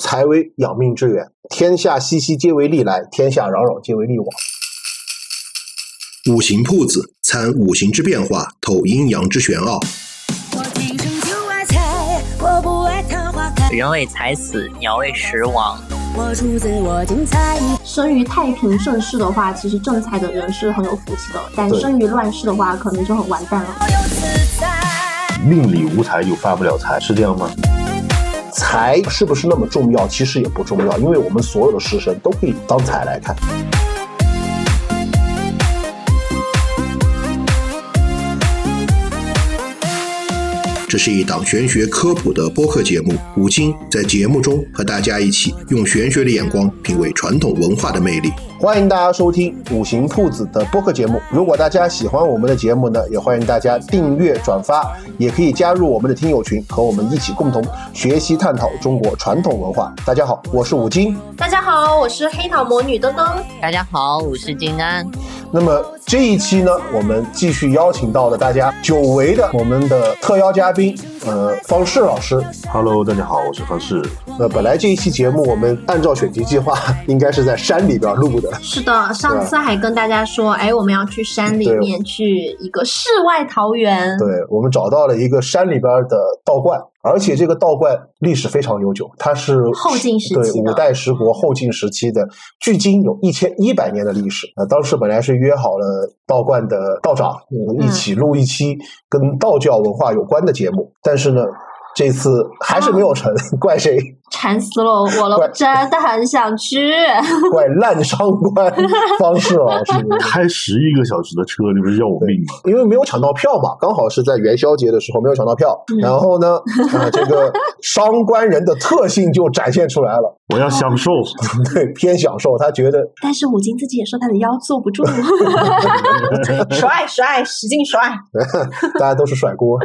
财为养命之源，天下熙熙皆为利来，天下攘攘皆为利往。五行铺子参五行之变化，透阴阳之玄奥。人为财死，鸟为食亡。生于太平盛世的话，其实正财的人是很有福气的；但生于乱世的话，可能就很完蛋了。命里无财就发不了财，是这样吗？财是不是那么重要？其实也不重要，因为我们所有的食神都可以当财来看。这是一档玄学科普的播客节目，古今在节目中和大家一起用玄学的眼光品味传统文化的魅力。欢迎大家收听五行铺子的播客节目。如果大家喜欢我们的节目呢，也欢迎大家订阅、转发，也可以加入我们的听友群，和我们一起共同学习、探讨中国传统文化。大家好，我是五金。大家好，我是黑桃魔女登登。大家好，我是金安。那么这一期呢，我们继续邀请到了大家久违的我们的特邀嘉宾，呃，方式老师。Hello，大家好，我是方式。那本来这一期节目我们按照选题计划，应该是在山里边录的。是的，上次还跟大家说，哎，我们要去山里面去一个世外桃源。对，我们找到了一个山里边的道观，而且这个道观历史非常悠久，它是后晋时期对五代十国后晋时期的，距今有一千一百年的历史。呃，当时本来是约好了道观的道长，我们一起录一期跟道教文化有关的节目，但是呢，这次还是没有成，怪谁？馋死了我了，我真的很想去。怪烂商官方式老师。开十一个小时的车，你不是要我命吗？因为没有抢到票嘛，刚好是在元宵节的时候没有抢到票，嗯然后呢，啊，这个商官人的特性就展现出来了，我要享受。对，偏享受，他觉得但是五金自己也说他的腰坐不住，甩甩，使劲甩。大家都是甩锅。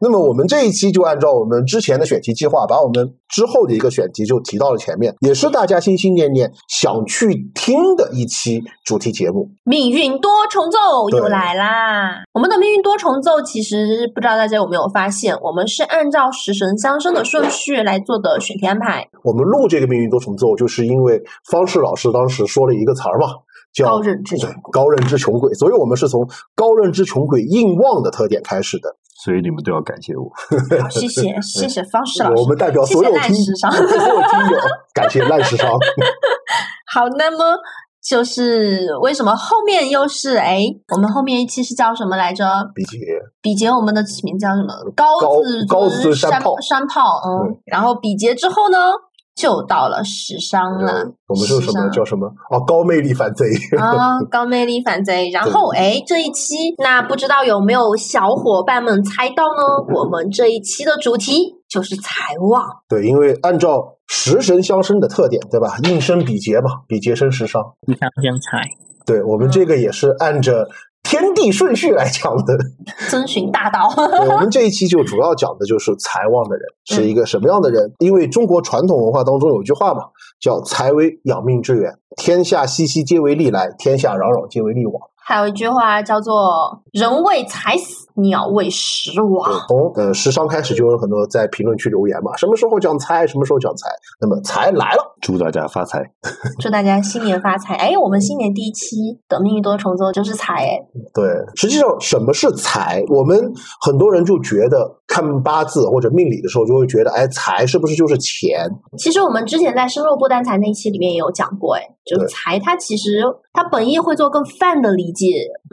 那么我们这一期就按照我们之前的选题计划，把我们之后的一个选题就提到了前面，也是大家心心念念想去听的一期主题节目。命运多重奏又来啦！我们的命运多重奏，其实不知道大家有没有发现，我们是按照食神相生的顺序来做的选题安排。我们录这个命运多重奏，就是因为方世老师当时说了一个词儿嘛，叫高认知高认知穷鬼，所以我们是从高认知穷鬼硬旺的特点开始的。所以你们都要感谢我。好谢谢谢谢方式老师，我们代表所有听时尚所有听友，感谢烂时尚。好，那么就是为什么后面又是哎，我们后面一期是叫什么来着？比劫，比劫我们的起名叫什么？高高字高字山山炮山炮，嗯，然后比劫之后呢，就到了时商了。呃我们说什么叫什么？哦，高魅力反贼。啊，高魅力反贼。然后哎，这一期那不知道有没有小伙伴们猜到呢？我们这一期的主题就是财旺。对，因为按照食神相生的特点，对吧？应生比劫嘛，比劫生食伤。一上生财，对我们这个也是按着天地顺序来讲的。遵循大道，我们这一期就主要讲的就是财旺的人是一个什么样的人。因为中国传统文化当中有一句话嘛，叫“财为养命之源，天下熙熙皆为利来，天下攘攘皆为利往”。还有一句话叫做“人为财死，鸟为食对亡，从呃时尚开始就有很多在评论区留言嘛，什么时候讲财，什么时候讲财。那么财来了，祝大家发财。”。祝大家新年发财！哎，我们新年第一期的命运多重奏就是财哎，对，实际上什么是财？我们很多人就觉得看八字或者命理的时候，就会觉得，哎，财是不是就是钱？其实我们之前在生肉不单财那一期里面也有讲过，哎，就是财它其实它本意会做更泛的理解，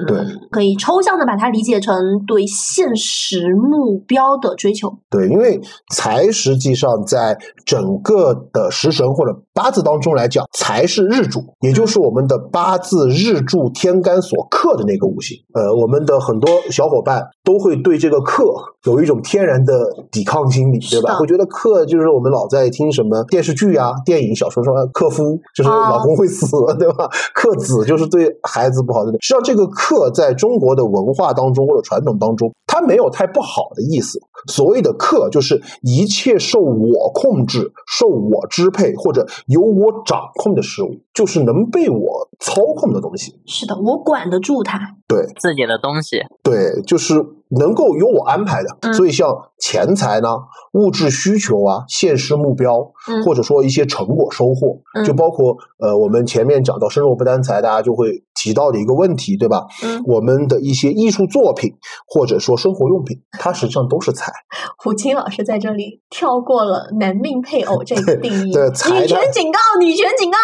对嗯，可以抽象的把它理解成对现实目标的追求。对，因为财实际上在整个的食神或者八字当中来讲，财是日主，也就是我们的八字日柱天干所克的那个五行。呃，我们的很多小伙伴都会对这个克有一种天然的抵抗心理，对吧？是的会觉得克就是我们老在听什么电视剧啊、电影、小说说克夫就是啊老公会死，对吧？克子就是对孩子不好的。实际上，这个克在中国的文化当中或者传统当中，它没有太不好的意思。所谓的克，就是一切受我控制、受我支配或者由我掌控的事物，就是能被我操控的东西。是的，我管得住它。对自己的东西，对，就是能够由我安排的。嗯所以像钱财呢、物质需求啊、现实目标，嗯或者说一些成果收获，嗯就包括呃我们前面讲到生活不担财，大家就会提到的一个问题，对吧？嗯我们的一些艺术作品或者说生活用品，它实际上都是财。胡青老师在这里跳过了男命配偶这个定义，对财女权警告，女权警告。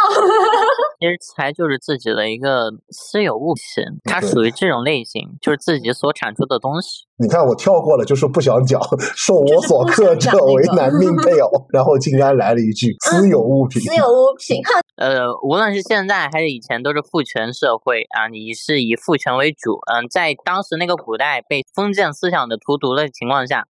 其实财就是自己的一个私有物品，它属于这种类型，就是自己所产出的东西。你看我跳过了，就是不想讲 受我所克者为难命配偶，然后竟然来了一句私有物品。私有物品，呃，无论是现在还是以前，都是父权社会啊，你是以父权为主。嗯，在当时那个古代被封建思想的荼毒的情况下，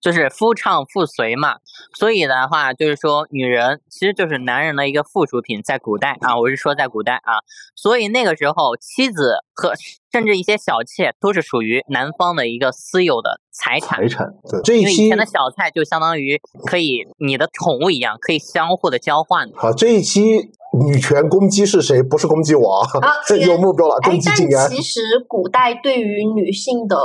就是夫唱妇随嘛。所以的话，就是说女人其实就是男人的一个附属品，在古代啊，我是说在古代啊，所以那个时候妻子和甚至一些小妾都是属于男方的一个私有的财产财。产对，这一期因为以前的小菜就相当于可以你的宠物一样，可以相互的交换的。好，这一期女权攻击是谁？不是攻击我啊，啊有目标了，哎攻，击静安。但其实古代对于女性的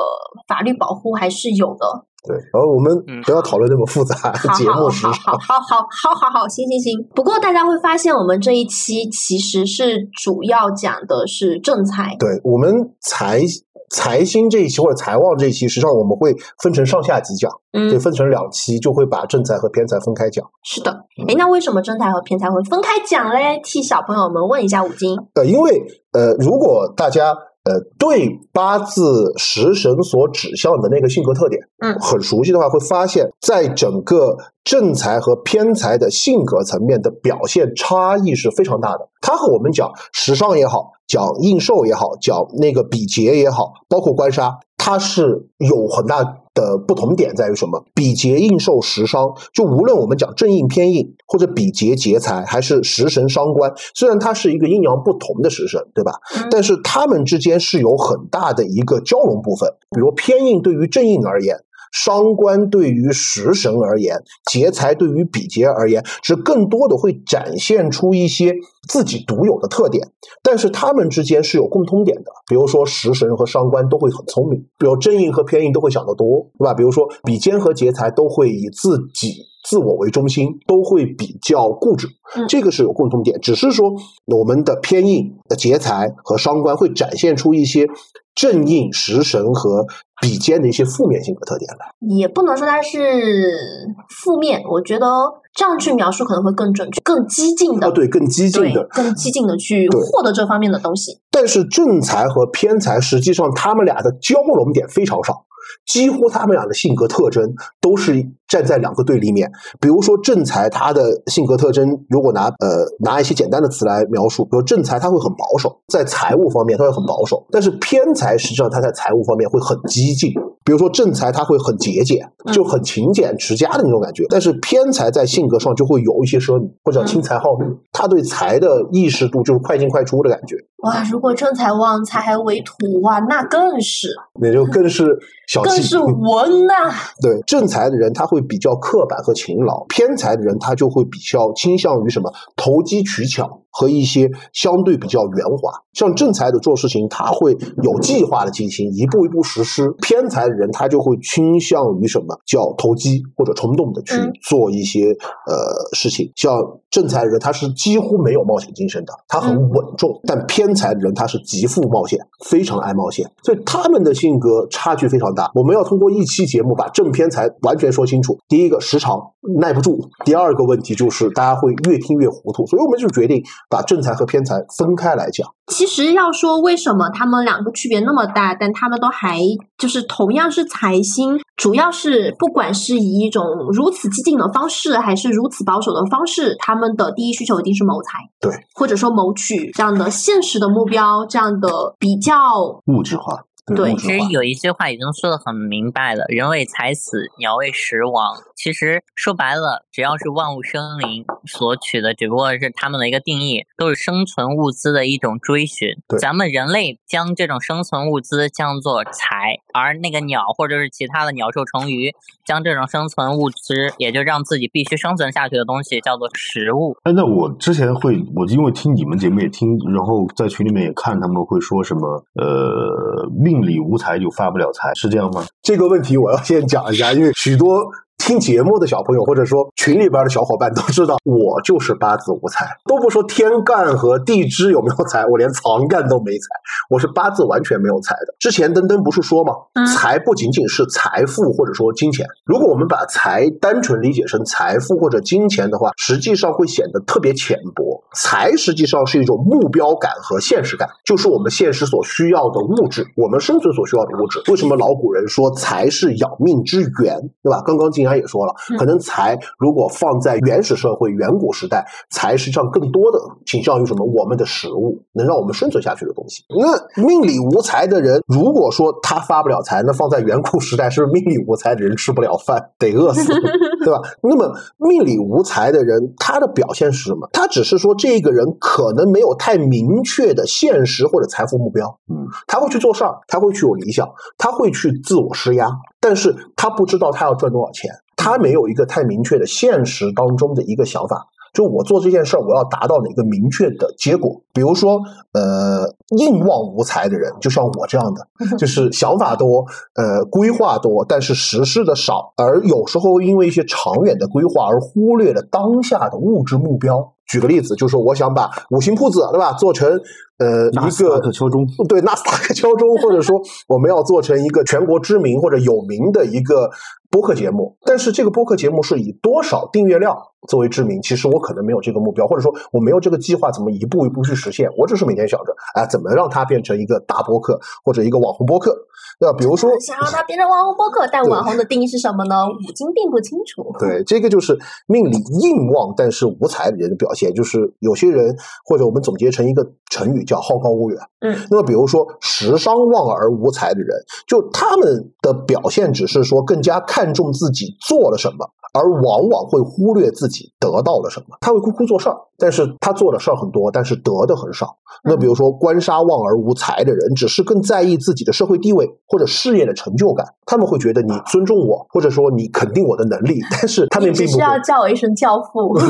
法律保护还是有的。对，然后我们不要讨论那么复杂节目。好好好，好，好，好，好，好，行，行，行。不过大家会发现，我们这一期其实是主要讲的是正财。对我们财财星这一期或者财旺这一期，实际上我们会分成上下集讲，嗯，就分成两期，就会把正财和偏财分开讲。是的，哎，那为什么正财和偏财会分开讲嘞？替小朋友们问一下五金。呃，因为呃，如果大家。呃对八字食神所指向的那个性格特点，嗯很熟悉的话，会发现在整个正财和偏财的性格层面的表现差异是非常大的。它和我们讲时尚也好，讲应寿也好，讲那个比劫也好，包括官杀，它是有很大的不同点在于什么？比劫、应受、食伤，就无论我们讲正印、偏印，或者比劫、劫财，还是食神伤官，虽然它是一个阴阳不同的食神，对吧？嗯但是它们之间是有很大的一个交融部分。比如偏印对于正印而言。伤官对于食神而言，劫财对于比劫而言，是更多的会展现出一些自己独有的特点，但是他们之间是有共通点的。比如说食神和伤官都会很聪明，比如正印和偏印都会想得多，对吧？比如说比肩和劫财都会以自己自我为中心，都会比较固执嗯，这个是有共同点。只是说我们的偏印、的劫财和伤官会展现出一些正印、食神和比肩的一些负面性格特点来。也不能说它是负面，我觉得这样去描述可能会更准确、更激进的，啊，对，更激进的。更激进的去获得这方面的东西。但是正财和偏财实际上他们俩的交融点非常少，几乎他们俩的性格特征都是站在两个对立面。比如说正财，他的性格特征如果拿呃拿一些简单的词来描述，比如正财他会很保守，在财务方面他会很保守，但是偏财实际上他在财务方面会很激进。比如说正财他会很节俭，就很勤俭持家的那种感觉，但是偏财在性格上就会有一些奢靡或者轻财好命，他对财的意识度就是快进快出的感觉。哇，如果正财旺，财还为土哇，那更是。那就更是小气，更是文呐、对正财的人，他会比较刻板和勤劳；偏财的人，他就会比较倾向于什么投机取巧和一些相对比较圆滑。像正财的做事情，他会有计划的进行，一步一步实施；偏财的人，他就会倾向于什么叫投机或者冲动的去嗯做一些、呃事情。像正财人，他是几乎没有冒险精神的，他很嗯稳重；但偏财的人，他是极富冒险，非常爱冒险，所以他们的性格差距非常大。我们要通过一期节目把正偏财完全说清楚。第一个时长耐不住，第二个问题就是大家会越听越糊涂，所以我们就决定把正财和偏财分开来讲。其实要说为什么他们两个区别那么大，但他们都还就是同样是财星，主要是不管是以一种如此激进的方式，还是如此保守的方式，他们的第一需求一定是谋财，对，或者说谋取这样的现实的目标，这样的比较物质化，对。其实有一句话已经说的很明白了，人为财死，鸟为食亡。其实说白了，只要是万物生灵所取的，只不过是他们的一个定义，都是生存物资的一种追寻对。咱们人类将这种生存物资叫做财，而那个鸟或者是其他的鸟兽虫鱼，将这种生存物资，也就让自己必须生存下去的东西叫做食物。哎，那我之前会，我因为听你们节目也听，然后在群里面也看，他们会说什么呃，命命里无财就发不了财，是这样吗？这个问题我要先讲一下，因为许多。听节目的小朋友，或者说群里边的小伙伴都知道，我就是八字无财，都不说天干和地支有没有财，我连藏干都没财，我是八字完全没有财的。之前登登不是说吗？财不仅仅是财富或者说金钱，如果我们把财单纯理解成财富或者金钱的话，实际上会显得特别浅薄。财实际上是一种目标感和现实感，就是我们现实所需要的物质，我们生存所需要的物质。为什么老古人说财是养命之源，对吧？刚刚静安也说了，可能财如果放在原始社会、远古时代，财实际上更多的倾向于什么？我们的食物，能让我们生存下去的东西。那命里无财的人，如果说他发不了财，那放在远古时代，是不是命里无财的人吃不了饭，得饿死，对吧？那么命里无财的人，他的表现是什么？他只是说。这个人可能没有太明确的现实或者财富目标，嗯，他会去做事儿，他会去有理想，他会去自我施压，但是他不知道他要赚多少钱，他没有一个太明确的现实当中的一个想法，就我做这件事儿，我要达到哪个明确的结果。比如说，呃，硬望无才的人，就像我这样的，就是想法多，呃，规划多，但是实施的少，而有时候因为一些长远的规划而忽略了当下的物质目标。举个例子，就是说，我想把五星铺子，对吧，做成呃一个敲钟，对，纳斯达克敲钟，或者说我们要做成一个全国知名或者有名的一个播客节目。但是这个播客节目是以多少订阅量作为知名？其实我可能没有这个目标，或者说我没有这个计划，怎么一步一步去实现？我只是每天想着，哎，怎么让它变成一个大播客或者一个网红播客。对吧？比如说，想让它变成网红播客，但网红的定义是什么呢？五金并不清楚。对，这个就是命里硬旺但是无财的人的表现。就是有些人，或者我们总结成一个成语叫好高骛远。嗯，那么比如说食伤望而无才的人，就他们的表现只是说更加看重自己做了什么。而往往会忽略自己得到了什么，他会哭哭做事儿，但是他做的事儿很多，但是得的很少。那比如说官杀旺而无财的人，只是更在意自己的社会地位或者事业的成就感，他们会觉得你尊重我，或者说你肯定我的能力，但是他们并不需要叫我一声教父。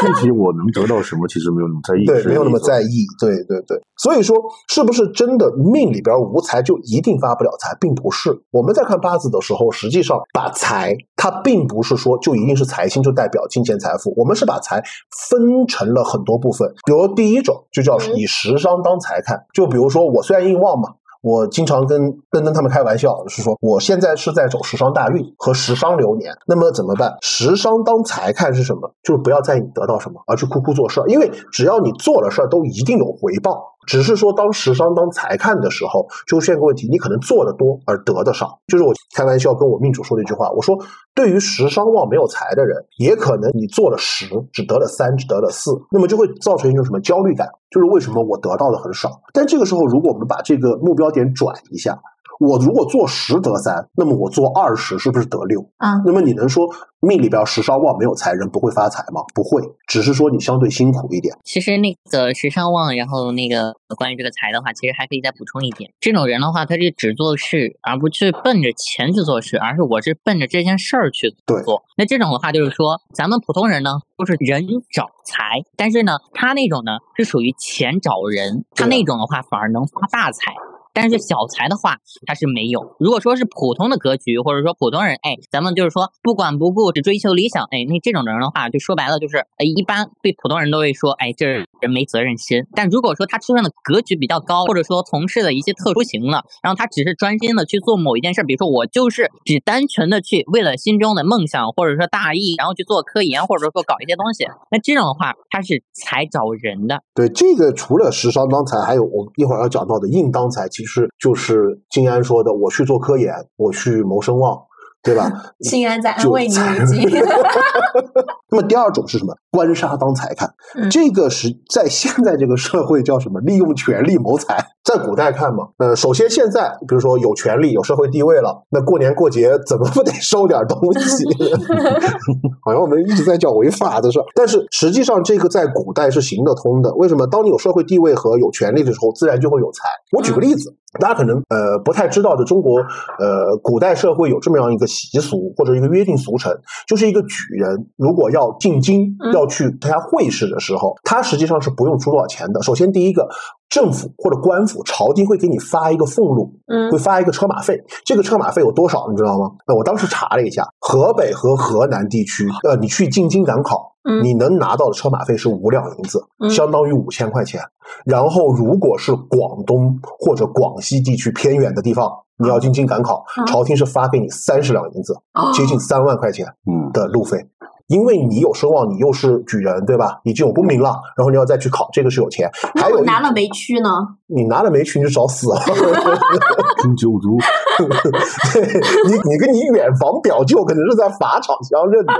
具体我能得到什么，其实没有那么在意，对，没有那么在意，对对对。所以说，是不是真的命里边无财就一定发不了财，并不是。我们在看八字的时候，实际上把财，它并不是说就一定是财星就代表金钱财富。我们是把财分成了很多部分，比如第一种就叫以食伤当财看。就比如说我虽然硬旺嘛。我经常跟跟跟他们开玩笑，是说我现在是在走时商大运和时商流年，那么怎么办？时商当财看是什么？就是不要在意你得到什么，而去苦苦做事儿，因为只要你做了事儿，都一定有回报。只是说当时商当财看的时候，出现个问题，你可能做的多而得的少。就是我开玩笑跟我命主说的一句话，我说对于时商旺没有财的人，也可能你做了十只得了三，只得了四，那么就会造成一种什么焦虑感。就是为什么我得到的很少？但这个时候，如果我们把这个目标点转一下。我如果做十得三，那么我做二十是不是得六啊？那么你能说命里边时尚旺没有财人不会发财吗？不会，只是说你相对辛苦一点。其实那个时尚旺，然后那个关于这个财的话，其实还可以再补充一点。这种人的话，他是只做事，而不去奔着钱去做事，而是我是奔着这件事儿去做。那这种的话，就是说咱们普通人呢，都是人找财，但是呢，他那种呢是属于钱找人，他那种的话反而能发大财。但是小财的话，他是没有。如果说是普通的格局，或者说普通人，哎，咱们就是说不管不顾，只追求理想，哎，那这种人的话，就说白了就是，哎，一般对普通人都会说，哎，这人没责任心。但如果说他出生的格局比较高，或者说从事的一些特殊型了，然后他只是专心的去做某一件事，比如说我就是只单纯的去为了心中的梦想或者说大义，然后去做科研或者说搞一些东西，那这种的话，他是财找人的。对这个，除了时商当财，还有我一会儿要讲到的应当财，其实就是金安说的，我去做科研，我去谋声望。对吧？心安在安慰你已经。那么第二种是什么？官杀当财看，这个是在现在这个社会叫什么？利用权力谋财。在古代看嘛，呃，首先现在比如说有权利、有社会地位了，那过年过节怎么不得收点东西？好像我们一直在讲违法的事儿，但是实际上这个在古代是行得通的。为什么？当你有社会地位和有权利的时候，自然就会有财。我举个例子。大家可能呃不太知道的，中国呃古代社会有这么样一个习俗或者一个约定俗成，就是一个举人如果要进京要去参加会试的时候，他实际上是不用出多少钱的。首先第一个。政府或者官府朝廷会给你发一个俸禄，嗯会发一个车马费。这个车马费有多少，你知道吗？那我当时查了一下，河北和河南地区，呃，你去进京赶考，嗯你能拿到的车马费是五两银子，嗯相当于五千块钱。然后，如果是广东或者广西地区偏远的地方，你要进京赶考，嗯朝廷是发给你三十两银子，哦接近三万块钱嗯，的路费。因为你有声望，你又是举人，对吧？你就有功名了，然后你要再去考，这个是有钱。还有拿了没去呢？你拿了没去，你就找死啊！诛九族，对你，你跟你远房表舅可能是在法场相认的。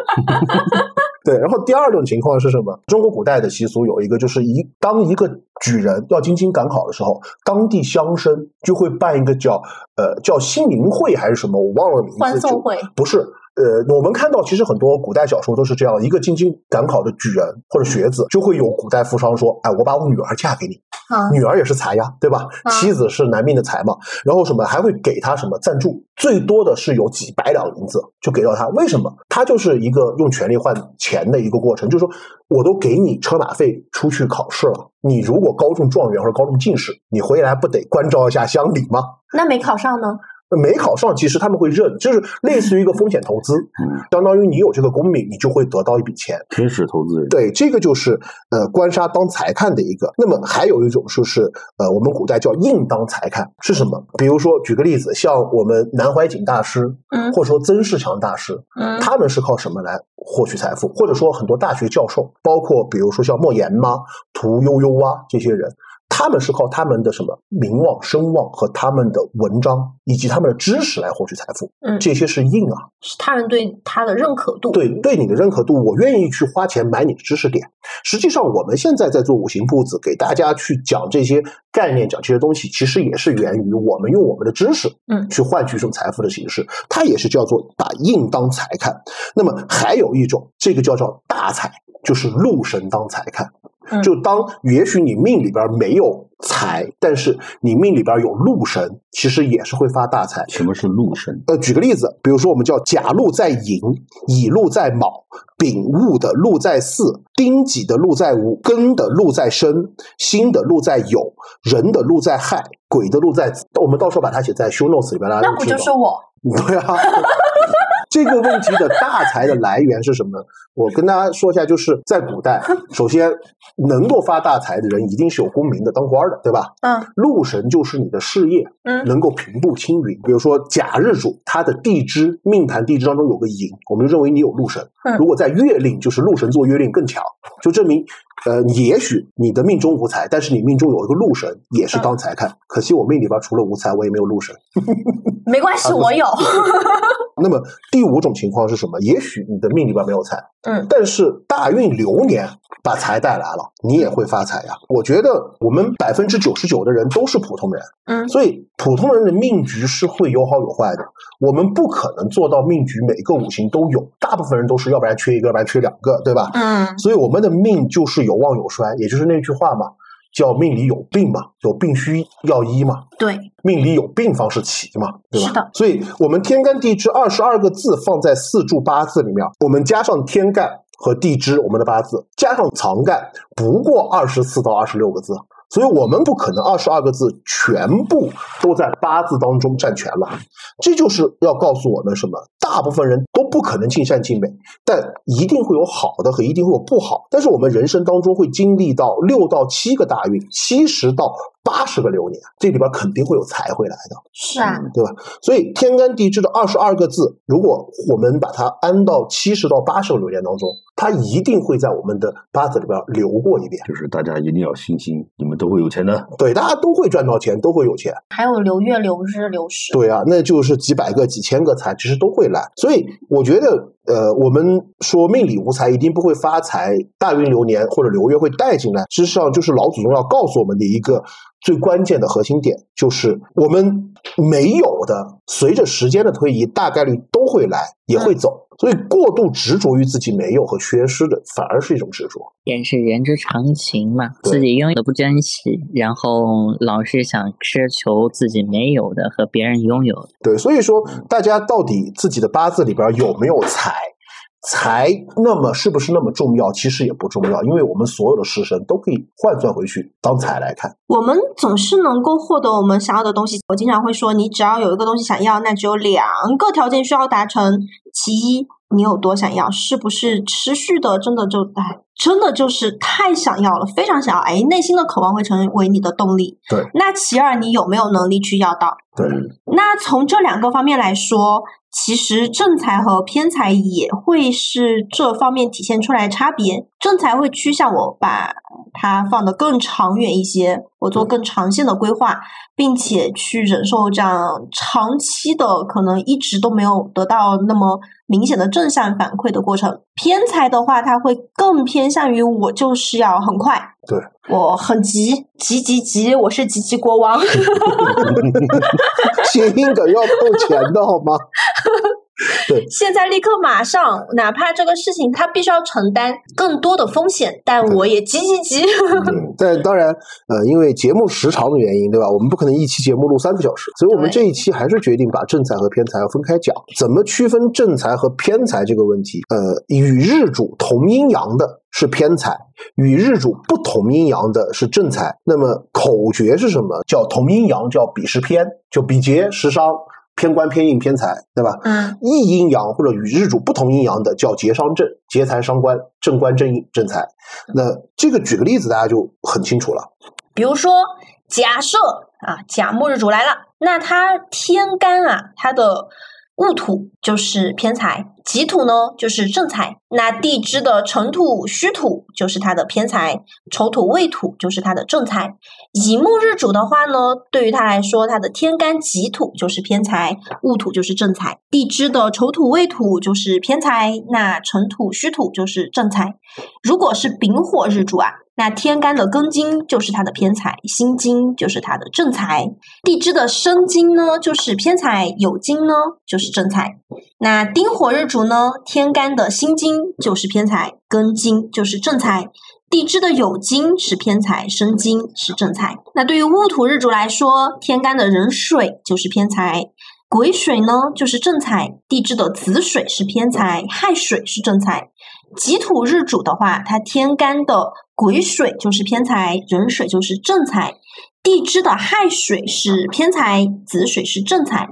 对，然后第二种情况是什么？中国古代的习俗有一个，就是一当一个举人要进京赶考的时候，当地乡绅就会办一个叫呃叫新民会还是什么，我忘了名字。欢送会不是。呃，我们看到其实很多古代小说都是这样，一个进京赶考的举人或者学子，就会有古代富商说：“哎，我把我女儿嫁给你，啊，女儿也是财呀，对吧？啊妻子是男命的财嘛，然后什么还会给他什么赞助，最多的是有几百两银子就给到他。为什么？他就是一个用权力换钱的一个过程，就是说我都给你车马费出去考试了，你如果高中状元或者高中进士，你回来不得关照一下乡里吗？那没考上呢？没考上，其实他们会认，就是类似于一个风险投资，嗯，相当于你有这个功名，你就会得到一笔钱。天使投资人，对，这个就是呃官杀当财看的一个。那么还有一种就是呃我们古代叫硬当财看是什么？比如说举个例子，像我们南怀瑾大师，嗯或者说曾仕强大师，嗯他们是靠什么来获取财富？或者说很多大学教授，包括比如说像莫言呐、屠呦呦啊这些人。他们是靠他们的什么名望、声望和他们的文章以及他们的知识来获取财富，嗯，这些是硬啊。是他人对他的认可度。对对你的认可度，我愿意去花钱买你的知识点。实际上，我们现在在做五行铺子，给大家去讲这些概念，讲这些东西，其实也是源于我们用我们的知识，嗯去换取一种财富的形式。它也是叫做把硬当财看。那么还有一种，这个叫做大财，就是禄神当财看。嗯就当也许你命里边没有财，但是你命里边有禄神，其实也是会发大财。什么是禄神？呃，举个例子，比如说我们叫甲禄在寅，乙禄在卯，丙戊的禄在巳，丁己的禄在午，庚的禄在申，辛的禄在酉，壬的禄在亥，癸的禄在子。我们到时候把它写在 show notes 里边，大家那不就是我？对啊。这个问题的大财的来源是什么呢？我跟大家说一下，就是在古代，首先能够发大财的人一定是有功名的，当官的，对吧？嗯禄神就是你的事业，嗯能够平步青云。比如说甲日主，他的地支命盘地支当中有个寅，我们就认为你有禄神。嗯如果在月令，就是禄神做月令更强，就证明呃，也许你的命中无财，但是你命中有一个禄神，也是当财看。可惜我命里边除了无财，我也没有禄神。没关系，我有。那么第五种情况是什么？也许你的命里边没有财，嗯但是大运流年把财带来了，你也会发财呀。我觉得我们百分之九十九的人都是普通人，嗯所以普通人的命局是会有好有坏的。我们不可能做到命局每个五行都有，大部分人都是要不然缺一个，要不然缺两个，对吧？嗯所以我们的命就是有旺有衰，也就是那句话嘛，叫命里有病嘛，有病需要医嘛。对，命里有病方是奇嘛，对吧？是的。所以我们天干地支二十二个字放在四柱八字里面，我们加上天干和地支，我们的八字加上藏干，不过二十四到二十六个字。所以我们不可能二十二个字全部都在八字当中占全了，这就是要告诉我们什么？大部分人都不可能尽善尽美，但一定会有好的和一定会有不好。但是我们人生当中会经历到六到七个大运，七十到八十个流年，这里边肯定会有财会来的。是啊，对吧？所以天干地支的二十二个字，如果我们把它安到七十到八十个流年当中，它一定会在我们的八字里边流过一遍。就是大家一定要信心，你们都会有钱的。对，大家都会赚到钱，都会有钱。还有流月、流日、流时。对啊，那就是几百个、几千个财，其实都会来。所以我觉得，呃，我们说命里无财，一定不会发财，大运流年或者流月会带进来。事实上，就是老祖宗要告诉我们的一个最关键的核心点，就是我们没有的，随着时间的推移，大概率都会来，也会走。所以，过度执着于自己没有和缺失的，反而是一种执着。也是人之常情嘛，自己拥有的不珍惜，然后老是想奢求自己没有的和别人拥有的。对，所以说大家到底自己的八字里边有没有财，财那么是不是那么重要？其实也不重要，因为我们所有的食神都可以换算回去当财来看。我们总是能够获得我们想要的东西。我经常会说，你只要有一个东西想要，那只有两个条件需要达成：其一，你有多想要，是不是持续的，真的就哎，真的就是太想要了，非常想要，哎，内心的渴望会成为你的动力。对。那其二，你有没有能力去要到？对。那从这两个方面来说。其实正财和偏财也会是这方面体现出来差别。正财会趋向我把它放得更长远一些，我做更长线的规划，并且去忍受这样长期的可能一直都没有得到那么明显的正向反馈的过程。偏财的话，它会更偏向于我就是要很快，对我很急急急急，我是急急国王。谐音梗要扣钱的好吗？对，现在立刻马上，哪怕这个事情他必须要承担更多的风险，但我也急急急。但当然，呃，因为节目时长的原因，对吧？我们不可能一期节目录三个小时，所以我们这一期还是决定把正财和偏财要分开讲。怎么区分正财和偏财这个问题？呃，与日主同阴阳的是偏财，与日主不同阴阳的是正财。那么口诀是什么？叫同阴阳，叫比时偏，就比劫食伤。偏官偏印偏财，对吧？嗯，异阴阳或者与日主不同阴阳的叫劫伤正，劫财伤官，正官正印正财。那这个举个例子，大家就很清楚了。比如说，假设啊，甲木日主来了，那他天干啊，他的。戊土就是偏财，己土呢就是正财。那地支的辰土、戌土就是它的偏财，丑土、未土就是它的正财。乙木日主的话呢，对于他来说，他的天干己土就是偏财，戊土就是正财。地支的丑土、未土就是偏财，那辰土、戌土就是正财。如果是丙火日主啊。那天干的庚金就是它的偏财，辛金就是它的正财。地支的申金呢就是偏财，酉金呢就是正财。那丁火日主呢，天干的辛金就是偏财，庚金就是正财。地支的酉金是偏财，申金是正财。那对于戊土日主来说，天干的壬水就是偏财，癸水呢就是正财。地支的子水是偏财，亥水是正财。己土日主的话，它天干的癸水就是偏财，壬水就是正财。地支的亥水是偏财，子水是正财。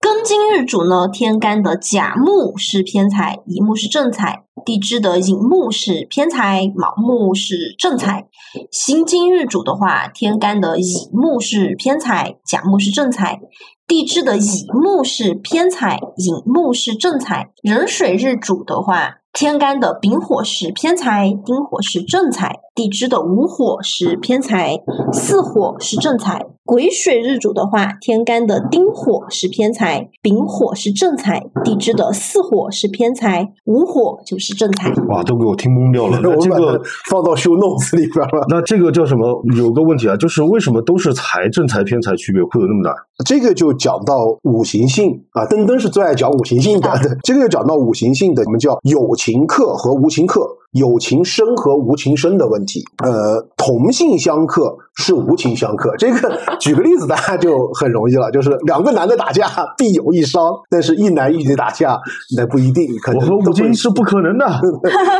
庚金日主呢，天干的甲木是偏财，乙木是正财。地支的寅木是偏财，卯木是正财。辛金日主的话，天干的乙木是偏财，甲木是正财。地支的乙木是偏财，寅木是正财。壬水日主的话。天干的丙火是偏财，丁火是正财；地支的午火是偏财，巳火是正财。癸水日主的话，天干的丁火是偏财，丙火是正财；地支的巳火是偏财，午火就是正财。哇，都给我听懵掉了。那这个放到修 notes 里边了。那这个叫什么？有个问题啊，就是为什么都是财正财偏财区别会有那么大？这个就讲到五行性啊，登登是最爱讲五行性的。这个就讲到五行性的，我们叫有情克和无情克。有情深和无情深的问题，呃，同性相克是无情相克。这个举个例子，大家就很容易了，就是两个男的打架必有一伤，但是一男一女打架那不一定，可能我和吴京是不可能的，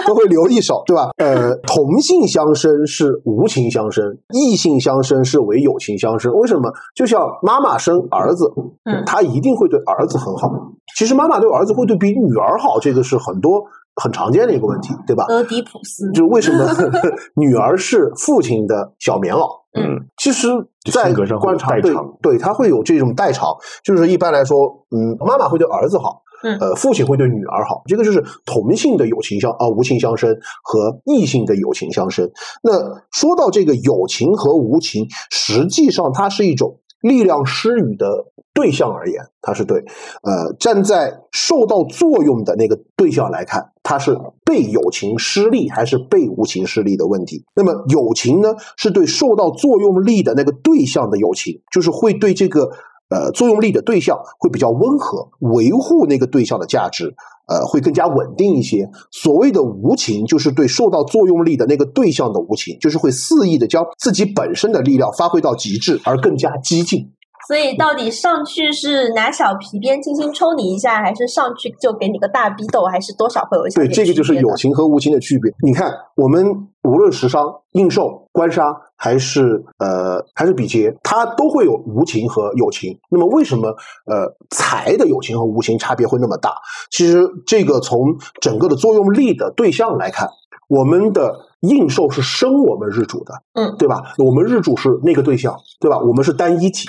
都会 留一手，对吧？呃，同性相生是无情相生，异性相生是为友情相生。为什么？就像妈妈生儿子，嗯，她一定会对儿子很好。其实妈妈对儿子会对比女儿好，这个是很多。很常见的一个问题，对吧？俄狄浦斯就为什么 女儿是父亲的小棉袄？嗯，其实，在观察对对，他会有这种代偿，就是一般来说，嗯，妈妈会对儿子好，嗯，呃，父亲会对女儿好，这个就是同性的友情相啊，无情相生和异性的友情相生。那说到这个友情和无情，实际上它是一种力量施予的。对象而言，它是对；呃，站在受到作用的那个对象来看，它是被友情施力还是被无情施力的问题。那么友情呢，是对受到作用力的那个对象的友情，就是会对这个呃作用力的对象会比较温和，维护那个对象的价值，呃，会更加稳定一些。所谓的无情，就是对受到作用力的那个对象的无情，就是会肆意的将自己本身的力量发挥到极致，而更加激进。所以到底上去是拿小皮鞭轻轻抽你一下，还是上去就给你个大逼斗，还是多少会有一些对，这个就是有情和无情的区别。你看，我们无论食伤、应寿、官杀，还是呃还是比劫，它都会有无情和有情。那么为什么呃财的有情和无情差别会那么大？其实这个从整个的作用力的对象来看，我们的应受是生我们日主的，嗯，对吧？我们日主是那个对象，对吧？我们是单一体。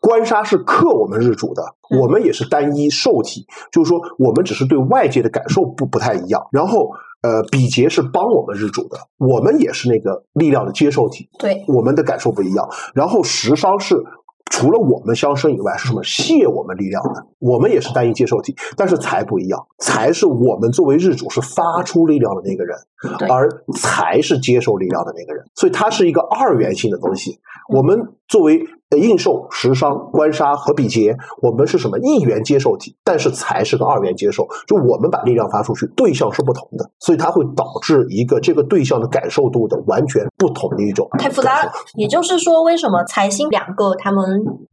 官杀是克我们日主的，我们也是单一受体，就是说我们只是对外界的感受不不太一样。然后，呃，比劫是帮我们日主的，我们也是那个力量的接受体，对，我们的感受不一样。然后食伤是除了我们相生以外，是什么泄我们力量的，我们也是单一接受体，但是财不一样，财是我们作为日主是发出力量的那个人，而财是接受力量的那个人，所以它是一个二元性的东西。我们作为呃应受、食伤、官杀和比劫，我们是什么一元接受体，但是财是个二元接受，就我们把力量发出去，对象是不同的，所以它会导致一个这个对象的感受度的完全不同的一种太复杂了。也就是说，为什么财星两个他们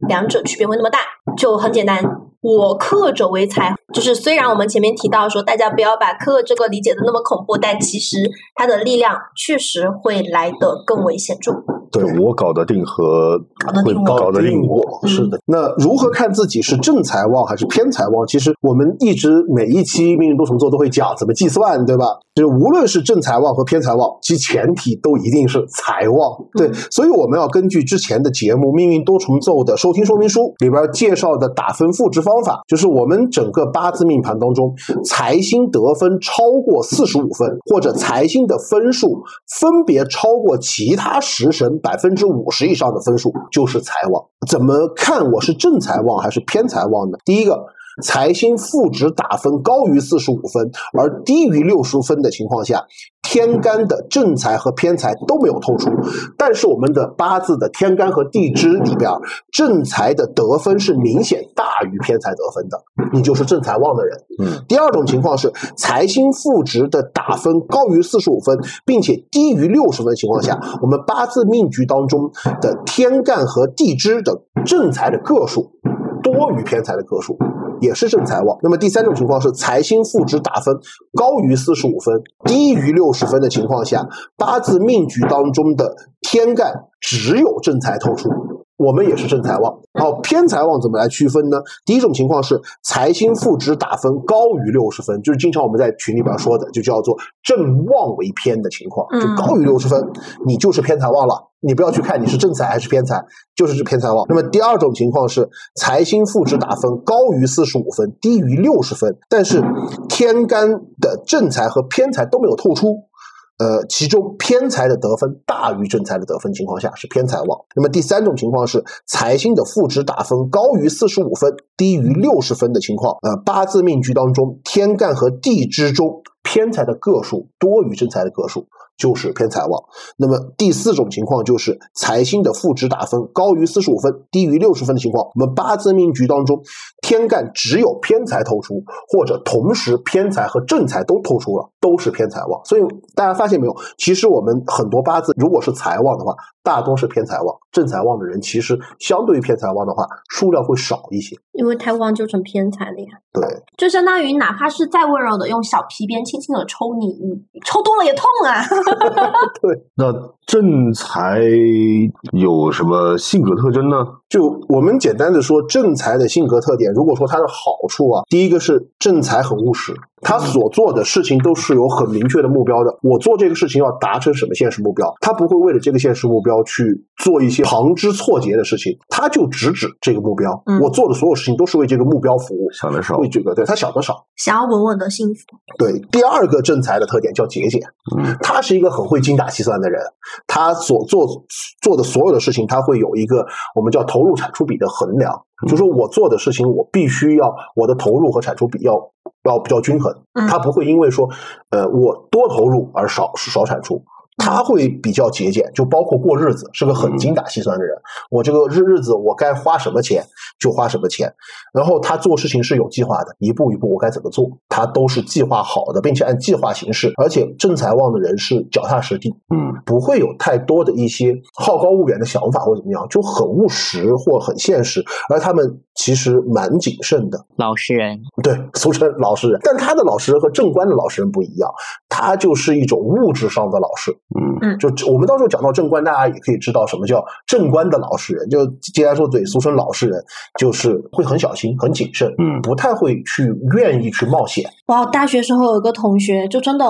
两者区别会那么大？就很简单，我克者为财，就是虽然我们前面提到说大家不要把克这个理解的那么恐怖，但其实它的力量确实会来得更为显著。对我搞得定和会搞得定我搞得定我。是的。那如何看自己是正财旺还是偏财旺？其实我们一直每一期命运多重奏都会讲怎么计算，对吧？就是无论是正财旺和偏财旺，其前提都一定是财旺。对，所以我们要根据之前的节目《命运多重奏》的收听说明书里边介绍的打分赋值方法，就是我们整个八字命盘当中，财星得分超过四十五分，或者财星的分数分别超过其他食神百分之五十以上的分数，就是财旺。怎么看我是正财旺还是偏财旺呢？第一个。财星赋值打分高于四十五分，而低于六十分的情况下，天干的正财和偏财都没有透出，但是我们的八字的天干和地支里边，正财的得分是明显大于偏财得分的，你就是正财旺的人。嗯，第二种情况是财星赋值的打分高于四十五分，并且低于六十分的情况下，我们八字命局当中的天干和地支的正财的个数多于偏财的个数。也是正财旺。那么第三种情况是财星赋值打分高于四十五分，低于六十分的情况下，八字命局当中的天干只有正财透出。我们也是正财旺，好，偏财旺怎么来区分呢？第一种情况是财星赋值打分高于六十分，就是经常我们在群里边说的，就叫做正旺为偏的情况，就高于六十分，你就是偏财旺了。你不要去看你是正财还是偏财，就是是偏财旺。那么第二种情况是财星赋值打分高于四十五分，低于六十分，但是天干的正财和偏财都没有透出。呃，其中偏财的得分大于正财的得分情况下是偏财旺。那么第三种情况是财星的赋值打分高于四十五分，低于六十分的情况。呃，八字命局当中天干和地支中偏财的个数多于正财的个数。就是偏财旺。那么第四种情况就是财星的赋值打分高于四十五分，低于六十分的情况。我们八字命局当中，天干只有偏财透出，或者同时偏财和正财都透出了，都是偏财旺。所以大家发现没有？其实我们很多八字如果是财旺的话，大多是偏财旺。正财旺的人其实相对于偏财旺的话，数量会少一些。因为太旺就成偏财了呀。对，就相当于哪怕是再温柔的用小皮鞭轻轻的抽你，你抽多了也痛啊。对那正财有什么性格特征呢？就我们简单的说，正财的性格特点，如果说它的好处啊，第一个是正财很务实，他所做的事情都是有很明确的目标的。我做这个事情要达成什么现实目标，他不会为了这个现实目标去做一些旁枝错节的事情，他就直指这个目标。嗯。我做的所有事情都是为这个目标服务。想的少。为，这个，对他想的少。想要稳稳的幸福，对，第二个正财的特点叫节俭，嗯，他是一个很会精打细算的人，他所做做的所有的事情，他会有一个我们叫投入产出比的衡量，就说我做的事情，我必须要我的投入和产出比要要比较均衡，嗯他不会因为说呃我多投入而少少产出。他会比较节俭，就包括过日子，是个很精打细算的人。我这个日日子我该花什么钱就花什么钱，然后他做事情是有计划的，一步一步我该怎么做，他都是计划好的，并且按计划行事。而且正财旺的人是脚踏实地，嗯，不会有太多的一些好高骛远的想法或怎么样，就很务实或很现实。而他们其实蛮谨慎的，老实人，对，俗称老实人。但他的老实人和正官的老实人不一样，他就是一种物质上的老实。嗯就我们到时候讲到正官，大家也可以知道什么叫正官的老实人。就既然说嘴，俗称老实人，就是会很小心、很谨慎，嗯不太会去愿意去冒险。哇，大学时候有个同学，就真的，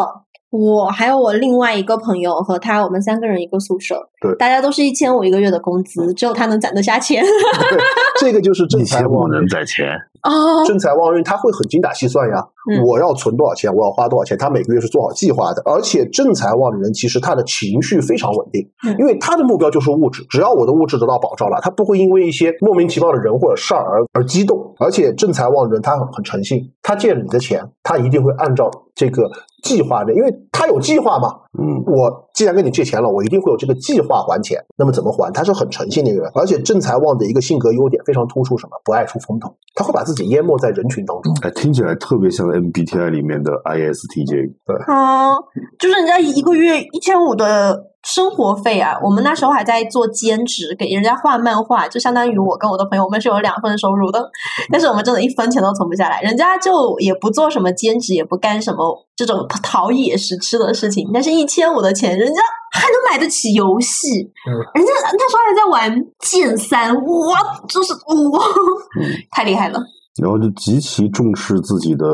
我还有我另外一个朋友和他，我们三个人一个宿舍，对大家都是一千五一个月的工资，只有他能攒得下钱。对，这个就是正一千五财旺人能。攒钱，哦，正财旺人他会很精打细算呀，嗯我要存多少钱，我要花多少钱，他每个月是做好计划的。而且正财旺的人其实他的情绪非常稳定，嗯因为他的目标就是物质，只要我的物质得到保障了，他不会因为一些莫名其妙的人或者事儿而而激动。而且正财旺的人他很很诚信，他借了你的钱，他一定会按照这个计划的，因为他有计划嘛。嗯我既然跟你借钱了，我一定会有这个计划还钱。那么怎么还？他是很诚信的一个人，而且正财旺的一个性格优点非常突出，什么？不爱出风头，他会把自己淹没在人群当中。哎，听起来特别像 MBTI 里面的 ISTJ。对嗯，就是人家一个月一千五的生活费啊，我们那时候还在做兼职，给人家画漫画，就相当于我跟我的朋友，我们是有两份收入的，但是我们真的一分钱都存不下来。人家就也不做什么兼职，也不干什么这种陶冶食吃的事情，但是一千五的钱，人家还能买得起游戏，嗯人家那时候还在玩剑三，哇，就是哇，太厉害了。然后就极其重视自己的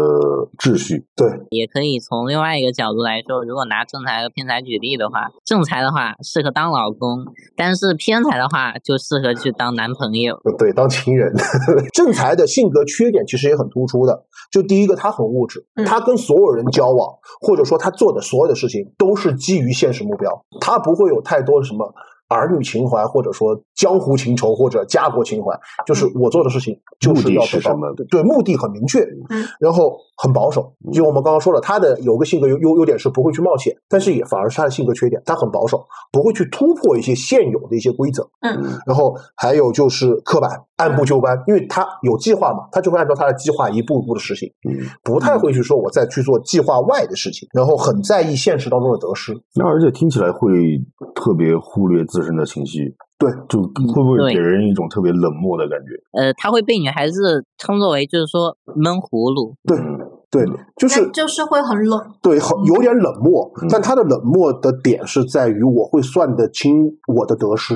秩序，对，也可以从另外一个角度来说，如果拿正财和偏财举例的话，正财的话适合当老公，但是偏财的话就适合去当男朋友。对，当情人。正财的性格缺点其实也很突出的。就第一个，他很物质，嗯他跟所有人交往，或者说他做的所有的事情都是基于现实目标，他不会有太多的什么。儿女情怀，或者说江湖情仇，或者家国情怀，就是我做的事情就是要得到是什么对，目的很明确，嗯然后很保守。就我们刚刚说了，他的有个性格优优优点是不会去冒险，但是也反而是他的性格缺点，他很保守，不会去突破一些现有的一些规则。嗯然后还有就是刻板，按部就班，因为他有计划嘛，他就会按照他的计划一步一步的实行，嗯，不太会去说我再去做计划外的事情，然后很在意现实当中的得失。那而且听起来会特别忽略自身的情绪，对，就会不会给人一种特别冷漠的感觉？呃，他会被女孩子称作为就是说闷葫芦，对嗯对，就是就是会很冷。对，很有点冷漠嗯，但他的冷漠的点是在于我会算得清我的得失，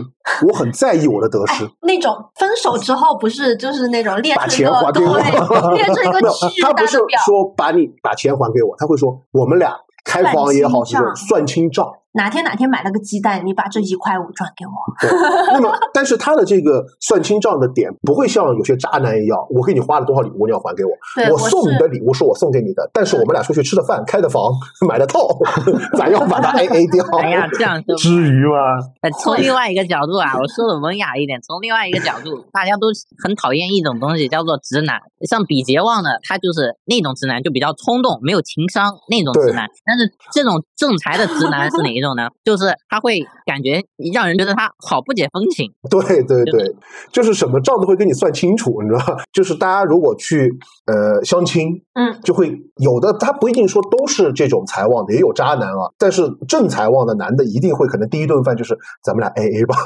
我很在意我的得失。那种分手之后不是就是那种列把出一个钱还给我，对，列出一个 没有巨他不是大的表，说把你把钱还给我，他会说我们俩开房也好，算清账是算清账。哪天哪天买了个鸡蛋，你把这一块五转给我。对，那么但是他的这个算清账的点不会像有些渣男一样，我给你花了多少礼物你要还给我，对，我我送你的礼物是我送给你的，但是我们俩出去吃的饭、开的房、买的套，咱要把它 A A 掉。哎呀，这样说至于吗？呃，从另外一个角度啊，我说的文雅一点，从另外一个角度，大家都很讨厌一种东西，叫做直男。像比杰旺的，他就是那种直男，就比较冲动，没有情商那种直男。但是这种正财的直男是哪一种呢？就是他会感觉让人觉得他好不解风情。对对对，就是什么账都会跟你算清楚，你知道吧？就是大家如果去呃相亲，嗯，就会有的他不一定说都是这种财旺的，也有渣男啊。但是正财旺的男的一定会可能第一顿饭就是咱们俩 A A 吧，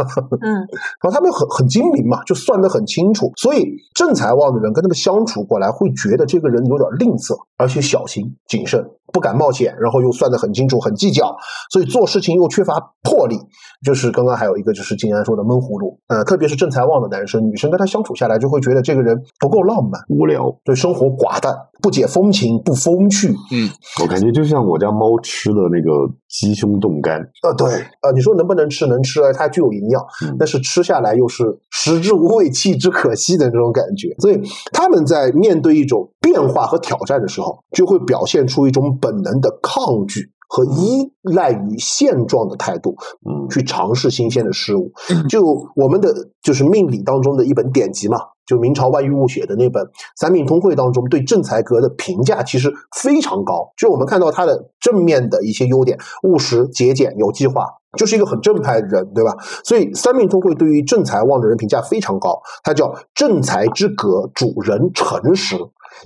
嗯，然后他们很很精明嘛，就算得很清楚，所以正财旺的人跟他们相处过来，会觉得这个人有点吝啬，而且小心谨慎，不敢冒险，然后又算得很清楚，很计较，所以做事情又缺乏魄力。就是刚刚还有一个就是金安说的闷葫芦，呃，特别是正财旺的男生，女生跟他相处下来就会觉得这个人不够浪漫，无聊，对生活寡淡，不解风情，不风趣。嗯，我感觉就像我家猫吃的那个鸡胸冻干，呃，对，呃，你说能不能吃？能吃，啊它具有营养，嗯但是吃下来又是食之无味，弃之可惜的那种感觉。所以他们在面对一种变化和挑战的时候，就会表现出一种本能的抗拒和依赖于现状的态度，嗯，去尝试新鲜的事物。就我们的就是命理当中的一本典籍嘛，就明朝万玉物写的那本《三命通会》当中，对郑才阁的评价其实非常高。就我们看到他的正面的一些优点，务实、节俭、有计划，就是一个很正派的人，对吧？所以《三命通会》对于郑才旺的人评价非常高，他叫正才之阁，主人诚实，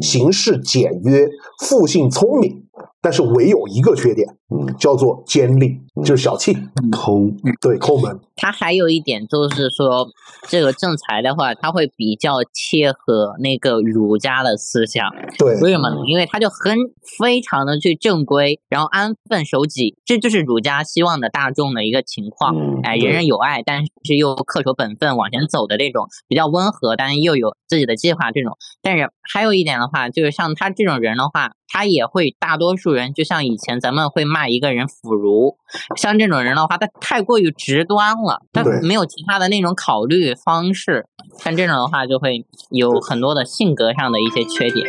行事简约，复性聪明。但是唯有一个缺点，嗯，叫做尖利，就是小气，抠，对，抠门。他还有一点就是说，这个正财的话，他会比较切合那个儒家的思想。对，为什么呢？因为他就很非常的去正规，然后安分守己，这就是儒家希望的大众的一个情况。嗯哎，人人有爱，但是又恪守本分往前走的这种比较温和，但是又有自己的计划这种。但是还有一点的话，就是像他这种人的话，他也会大多数人，就像以前咱们会骂一个人腐儒，像这种人的话，他太过于直端了，他没有其他的那种考虑方式。像这种的话，就会有很多的性格上的一些缺点，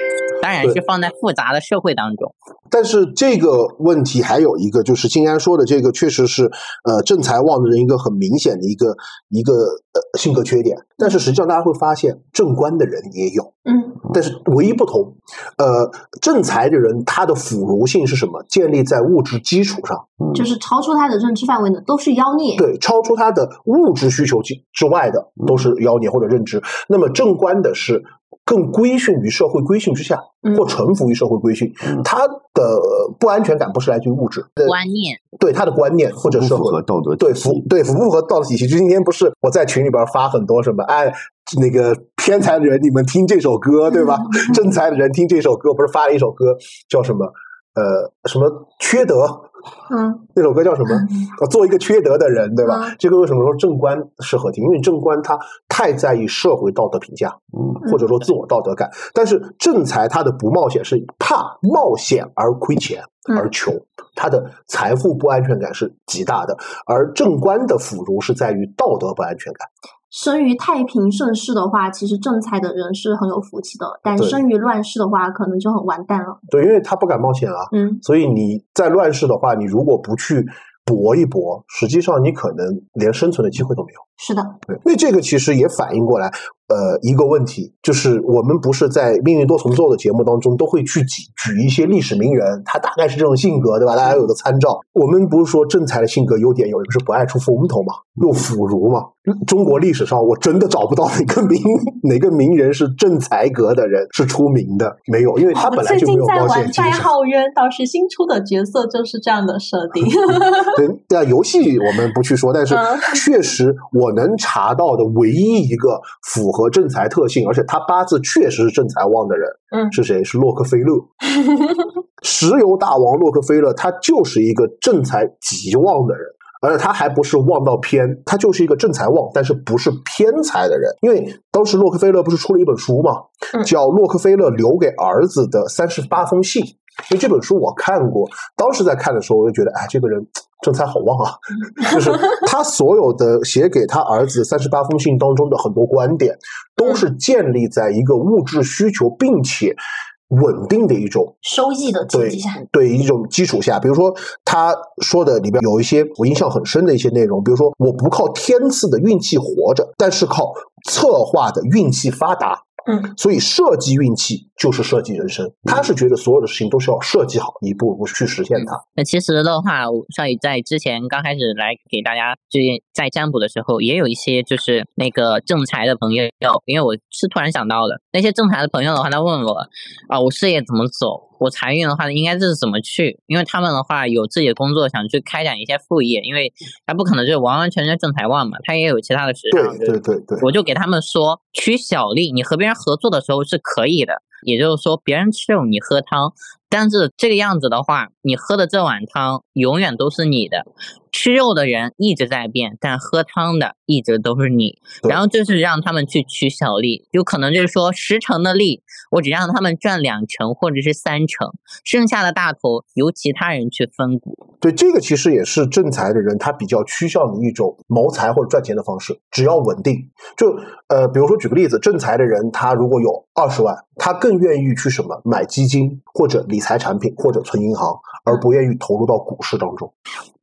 当然是放在复杂的社会当中。但是这个问题还有一个，就是金安说的这个，确实是呃正财旺的人一个很明显的一个一个呃性格缺点。但是实际上大家会发现，正官的人也有，嗯但是唯一不同，呃，正财的人他的腐儒性是什么？建立在物质基础上，就是超出他的认知范围的都是妖孽。对，超出他的物质需求之之外的都是妖孽或者认知。那么正官的是更规训于社会规训之下，嗯或臣服于社会规训，嗯他的不安全感不是来自于物质，呃观念，对他的观念或者社会合道德对符对符不符合道德体系？就今天不是我在群里边发很多什么哎。那个偏财的人，你们听这首歌，对吧？正财的人听这首歌，不是发了一首歌叫什么？呃，什么缺德？嗯那首歌叫什么？呃做一个缺德的人，对吧？嗯这个为什么说正官适合听？因为正官他太在意社会道德评价，嗯或者说自我道德感。但是正财他的不冒险是怕冒险而亏钱嗯而穷，他的财富不安全感是极大的。而正官的腐儒是在于道德不安全感。生于太平盛世的话，其实正财的人是很有福气的；但生于乱世的话，可能就很完蛋了。对，因为他不敢冒险啊。嗯所以你在乱世的话，你如果不去搏一搏，实际上你可能连生存的机会都没有。是的，对，那这个其实也反映过来，呃，一个问题就是我们不是在《命运多重奏》的节目当中都会去举举一些历史名人，他大概是这种性格，对吧？大家有个参照。我们不是说正才的性格优点有一个是不爱出风头嘛，又腐儒嘛。中国历史上我真的找不到哪个名哪个名人是正才格的人是出名的，没有，因为他本来就没有冒险精神。渊，倒是新出的角色就是这样的设定。对，对啊，游戏我们不去说，但是嗯确实我能查到的唯一一个符合正财特性，而且他八字确实是正财旺的人，嗯是谁？是洛克菲勒，石油大王洛克菲勒，他就是一个正财极旺的人。而且他还不是旺到偏，他就是一个正财旺，但是不是偏财的人。因为当时洛克菲勒不是出了一本书嘛，嗯叫《洛克菲勒留给儿子的三十八封信》。因为这本书我看过，当时在看的时候，我就觉得，哎，这个人正财好旺啊！就是他所有的写给他儿子三十八封信当中的很多观点，都是建立在一个物质需求并且稳定的一种收益的经对对一种基础下，比如说他说的里边有一些我印象很深的一些内容，比如说我不靠天赐的运气活着，但是靠策划的运气发达。嗯，所以设计运气就是设计人生。他是觉得所有的事情都是要设计好，一步一步去实现它。那其实的话，我少宇在之前刚开始来给大家就是在占卜的时候，也有一些就是那个正财的朋友，因为我是突然想到的，那些正财的朋友的话，他问我啊，我事业怎么走？我财运的话，应该是怎么去？因为他们的话有自己的工作，想去开展一些副业，因为他不可能就是完完全全正财旺嘛，他也有其他的时对。对对对，我就给他们说，取小利，你和别人合作的时候是可以的，也就是说，别人吃肉你喝汤，但是这个样子的话，你喝的这碗汤永远都是你的。吃肉的人一直在变，但喝汤的一直都是你。然后就是让他们去取小利，有可能就是说十成的利，我只让他们赚两成或者是三成，剩下的大头由其他人去分股。对，这个其实也是正财的人他比较趋向于一种谋财或者赚钱的方式，只要稳定。就呃，比如说举个例子，正财的人他如果有二十万，他更愿意去什么买基金或者理理财产品或者存银行，而不愿意投入到股市当中，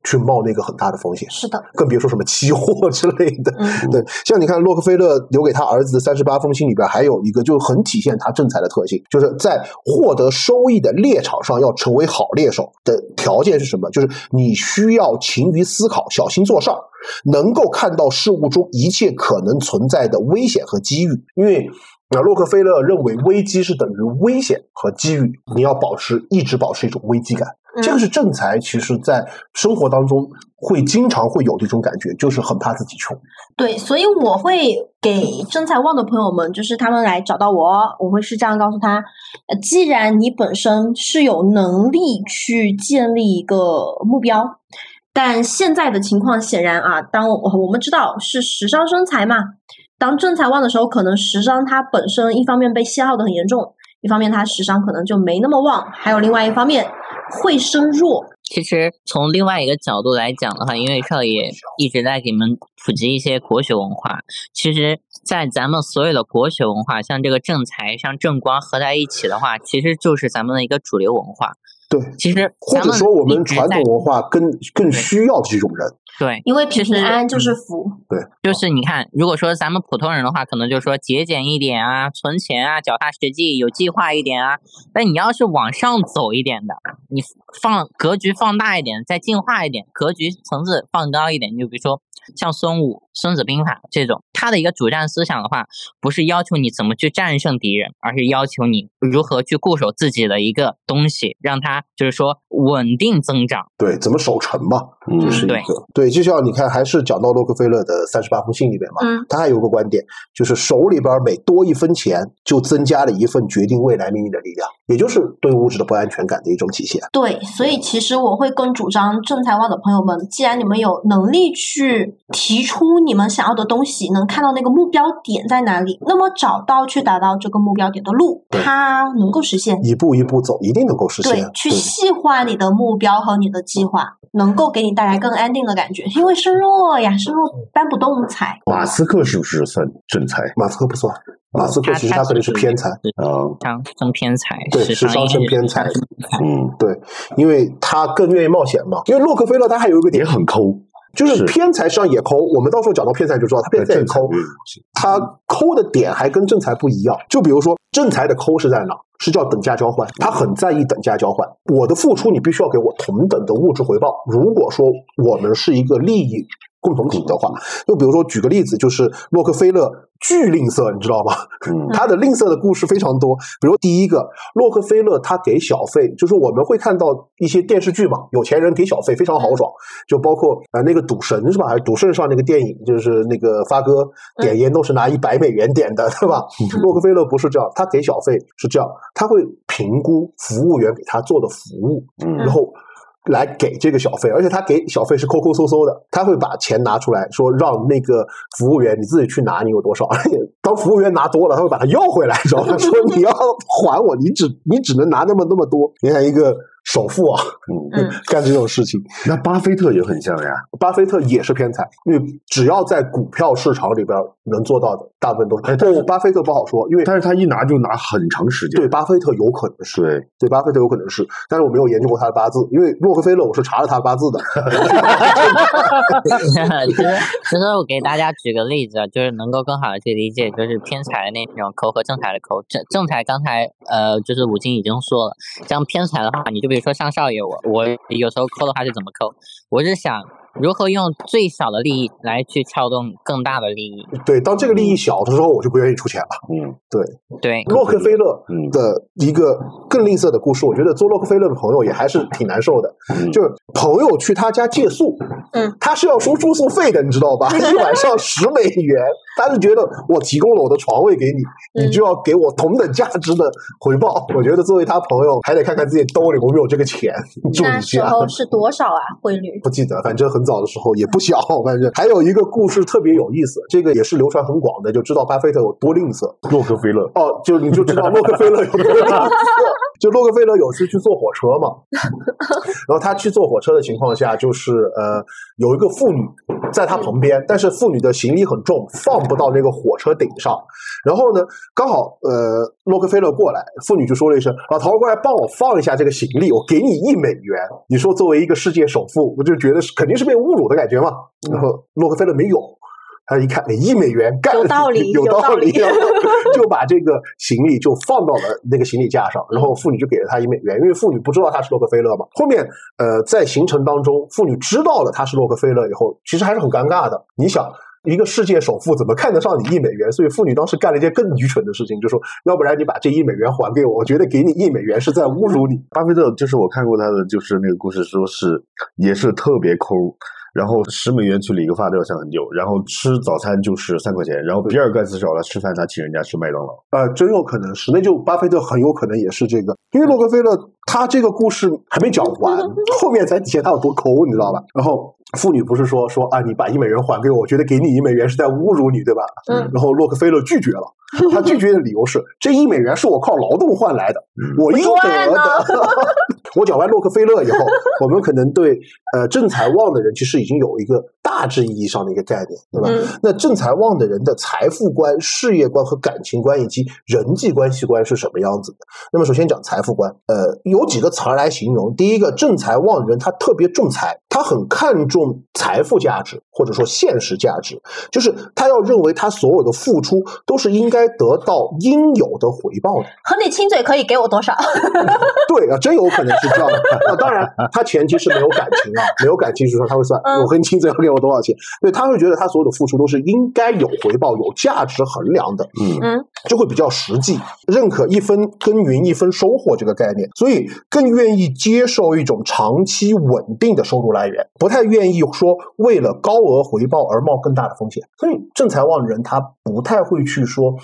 去冒那个很大的风险。是的，更别说什么期货 之类的。嗯对，像你看洛克菲勒留给他儿子的三十八封信里边，还有一个就很体现他正财的特性，就是在获得收益的猎场上要成为好猎手的条件是什么？就是你需要勤于思考，小心做事儿，能够看到事物中一切可能存在的危险和机遇。因为啊，洛克菲勒认为危机是等于危险和机遇，你要保持一直保持一种危机感。这个是正财，其实在生活当中会经常会有这种感觉，就是很怕自己穷。对，所以我会给正财旺的朋友们，就是他们来找到我，我会是这样告诉他：呃，既然你本身是有能力去建立一个目标，但现在的情况显然啊，当我我们知道是时尚生财嘛，当正财旺的时候，可能食伤它本身一方面被消耗的很严重，一方面它食伤可能就没那么旺，还有另外一方面会生弱。其实从另外一个角度来讲的话，因为少爷一直在给你们普及一些国学文化。其实，在咱们所有的国学文化，像这个正财、像正光合在一起的话，其实就是咱们的一个主流文化。对，其实或者说我们传统文化更更需要这种人。对，因为平其实安就是福。对就是你看，如果说咱们普通人的话，可能就说节俭一点啊，存钱啊，脚踏实地，有计划一点啊。但你要是往上走一点的，你放格局放大一点，再进化一点，格局层次放高一点，你就比如说像孙武《孙子兵法》这种，他的一个主战思想的话，不是要求你怎么去战胜敌人，而是要求你如何去固守自己的一个东西，让它就是说稳定增长。对，怎么守城嘛，嗯这是一对个对。就像你看，还是讲到洛克菲勒的三十八封信里面嘛，嗯。他还有个观点，就是手里边每多一分钱，就增加了一份决定未来命运的力量，也就是对物质的不安全感的一种体现。对，所以其实我会更主张正财旺的朋友们，既然你们有能力去提出你们想要的东西，能看到那个目标点在哪里，那么找到去达到这个目标点的路，它能够实现。一步一步走，一定能够实现。对，去细化你的目标和你的计划，能够给你带来更安定的感觉。因为身弱呀，身弱搬不动财。马斯克是不是算正财马斯克不算，马斯克其实他可能是偏财，啊？像生偏财，对时是上升尚也是偏财嗯，对，因为他更愿意冒险嘛。因为洛克菲勒他还有一个点，很抠，就是是偏财实际上也抠。我们到时候讲到偏财就知道，他偏财也抠，他抠的点还跟正财不一样。就比如说正财的抠是在哪？是叫等价交换，他很在意等价交换。我的付出你必须要给我同等的物质回报。如果说我们是一个利益共同体的话，就比如说举个例子，就是洛克菲勒巨吝啬，你知道吗？嗯他的吝啬的故事非常多。比如第一个，洛克菲勒他给小费，就是我们会看到一些电视剧嘛，有钱人给小费非常豪爽，就包括呃那个赌神是吧？还是赌圣上那个电影，就是那个发哥点烟都是拿一百美元点的，对吧？洛克菲勒不是这样，他给小费是这样，他会评估服务员给他做的服务，嗯然后来给这个小费，而且他给小费是抠抠搜搜的，他会把钱拿出来说让那个服务员你自己去拿，你有多少？而 且当服务员拿多了，他会把它要回来，知道吗？说你要还我，你只你只能拿那么那么多。你看一个首富啊，嗯，干这种事情，那巴菲特也很像呀，巴菲特也是偏财，因为只要在股票市场里边能做到的，大部分都是。哎但是不，巴菲特不好说，因为但是他一拿就拿很长时间，对巴菲特有可能是。对，对，巴菲特有可能是，但是我没有研究过他的八字，因为洛克菲勒我是查了他的八字的。其实，其实我给大家举个例子啊，就是能够更好的去理解，就是偏财的那种抠和正财的抠。正正财刚才呃，就是五金已经说了，像偏财的话，你就比比如说像少爷我，我有时候抠的话是怎么抠？我是想如何用最小的利益来去撬动更大的利益。对，当这个利益小的时候，我就不愿意出钱了。嗯对对，洛克菲勒嗯的一个更吝啬的故事，我觉得做洛克菲勒的朋友也还是挺难受的。嗯，就是朋友去他家借宿，嗯，他是要收住宿费的，你知道吧？一晚上十美元，他是觉得我提供了我的床位给你，你就要给我同等价值的回报。我觉得作为他朋友，还得看看自己兜里有没有这个钱住那你家。时候是多少啊？汇率？不记得，反正很早的时候也不小，反正还有一个故事特别有意思，这个也是流传很广的，就知道巴菲特有多吝啬。洛克菲勒，哦，就你就知道洛克菲勒有多吝啬。就洛克菲勒有次去坐火车嘛，然后他去坐火车的情况下，就是呃有一个妇女在他旁边，但是妇女的行李很重，放不到那个火车顶上。然后呢，刚好呃洛克菲勒过来，妇女就说了一声：“老头儿过来帮我放一下这个行李，我给你一美元。”你说作为一个世界首富，我就觉得是肯定是被侮辱的感觉嘛。然后洛克菲勒没有。他一看，哎，一美元，干有道理 有道有道理然后 就把这个行李就放到了那个行李架上，然后妇女就给了他一美元，因为妇女不知道他是洛克菲勒嘛。后面，呃，在行程当中，妇女知道了他是洛克菲勒以后，其实还是很尴尬的。你想，一个世界首富怎么看得上你一美元？所以妇女当时干了一件更愚蠢的事情，就说，要不然你把这一美元还给我，我觉得给你一美元是在侮辱你。巴菲特就是我看过他的，就是那个故事，说是也是特别抠，然后十美元去理个发都要想很久，然后吃早餐就是三块钱，然后比尔盖茨找他吃饭，他请人家吃麦当劳。呃，真有可能是，那就巴菲特很有可能也是这个，因为洛克菲勒他这个故事还没讲完，后面才体现他有多抠，你知道吧？然后妇女不是说说啊，你把一美元还给我，我觉得给你一美元是在侮辱你，对吧？嗯然后洛克菲勒拒绝了，他拒绝的理由是这一美元是我靠劳动换来的，我应得赚呢的。我讲完洛克菲勒以后，我们可能对呃正财旺的人其实已经有一个大致意义上的一个概念，对吧？嗯那正财旺的人的财富观、事业观和感情观以及人际关系观是什么样子的？那么首先讲财富观，呃，有几个词儿来形容。第一个，正财旺人他特别重财，他很看重财富价值或者说现实价值，就是他要认为他所有的付出都是应该得到应有的回报的。和你亲嘴可以给我多少？对啊，真有可能是这样的。那，当然，他前期是没有感情啊，没有感情就是说他会算，嗯我跟你亲嘴要给我多少钱？对，他会觉得他所有的付出都是应该有回报、有价值衡量的。嗯嗯就会比较实际，认可一分耕耘一分收获这个概念，所以更愿意接受一种长期稳定的收入来源，不太愿意说为了高额回报而冒更大的风险。所以正财旺的人他不太会去说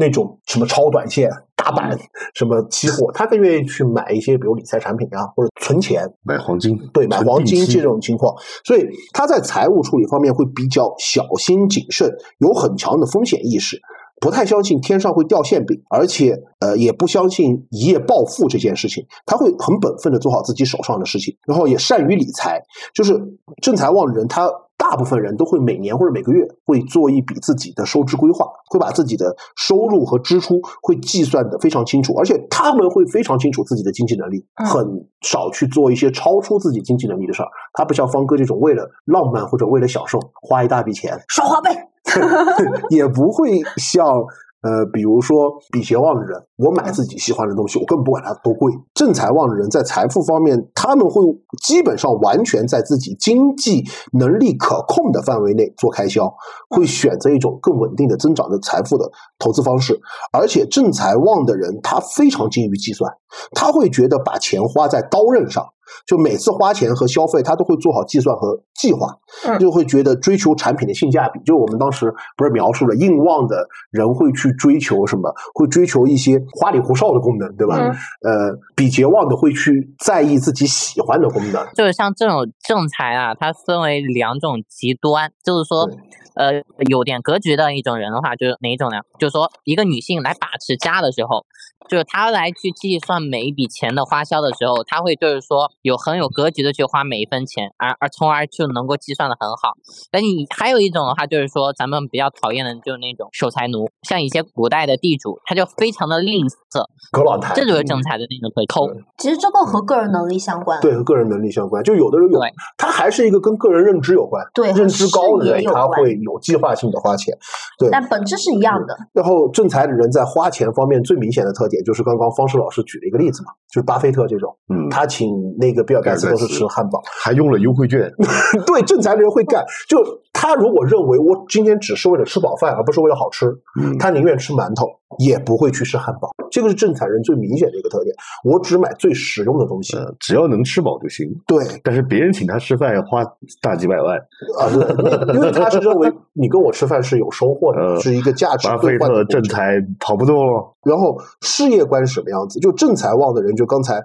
那种什么超短线、大板、什么期货，他更愿意去买一些比如理财产品啊，或者存钱，买黄金，对，买黄金这种情况，所以他在财务处理方面会比较小心谨慎，有很强的风险意识，不太相信天上会掉馅饼，而且呃也不相信一夜暴富这件事情，他会很本分的做好自己手上的事情，然后也善于理财，就是正财旺的人他。大部分人都会每年或者每个月会做一笔自己的收支规划，会把自己的收入和支出会计算的非常清楚，而且他们会非常清楚自己的经济能力，嗯很少去做一些超出自己经济能力的事儿。他不像方哥这种为了浪漫或者为了享受花一大笔钱，刷花呗。也不会像呃，比如说比劫旺的人，我买自己喜欢的东西，我根本不管它多贵。正财旺的人在财富方面，他们会基本上完全在自己经济能力可控的范围内做开销，会选择一种更稳定的增长的财富的投资方式。而且正财旺的人，他非常精于计算，他会觉得把钱花在刀刃上。就每次花钱和消费，他都会做好计算和计划，嗯就会觉得追求产品的性价比。就我们当时不是描述了硬旺的人会去追求什么？会追求一些花里胡哨的功能，对吧？嗯呃，比劫旺的会去在意自己喜欢的功能。就是像这种正财啊，它分为两种极端，就是说，呃，有点格局的一种人的话，就是哪一种呢？就是说，一个女性来把持家的时候，就是他来去计算每一笔钱的花销的时候，他会就是说有很有格局的去花每一分钱，而而从而就能够计算的很好。那你还有一种的话，就是说咱们比较讨厌的就是那种守财奴，像一些古代的地主，他就非常的吝啬，葛老太，这就是正财的那种特抠。对其实这个和个人能力相关。对和个人能力相关。就有的人有对，他还是一个跟个人认知有关，对认知高的人他会有计划性的花钱。对，但本质是一样的。然后正财的人在花钱方面最明显的特点，就是刚刚方式老师举了一个例子嘛，就是巴菲特这种，嗯，他请那个比尔盖茨都是吃汉堡，还用了优惠券，对正财的人会干。就他如果认为我今天只是为了吃饱饭，而不是为了好吃，嗯他宁愿吃馒头，也不会去吃汉堡。这个是正财人最明显的一个特点。我只买最实用的东西。呃，只要能吃饱就行。对但是别人请他吃饭要花大几百万，啊，对，因为他是认为你跟我吃饭是有收获的，呃是一个价值巴兑菲特。正财跑不动了。然后事业观是什么样子？就正财旺的人，就刚才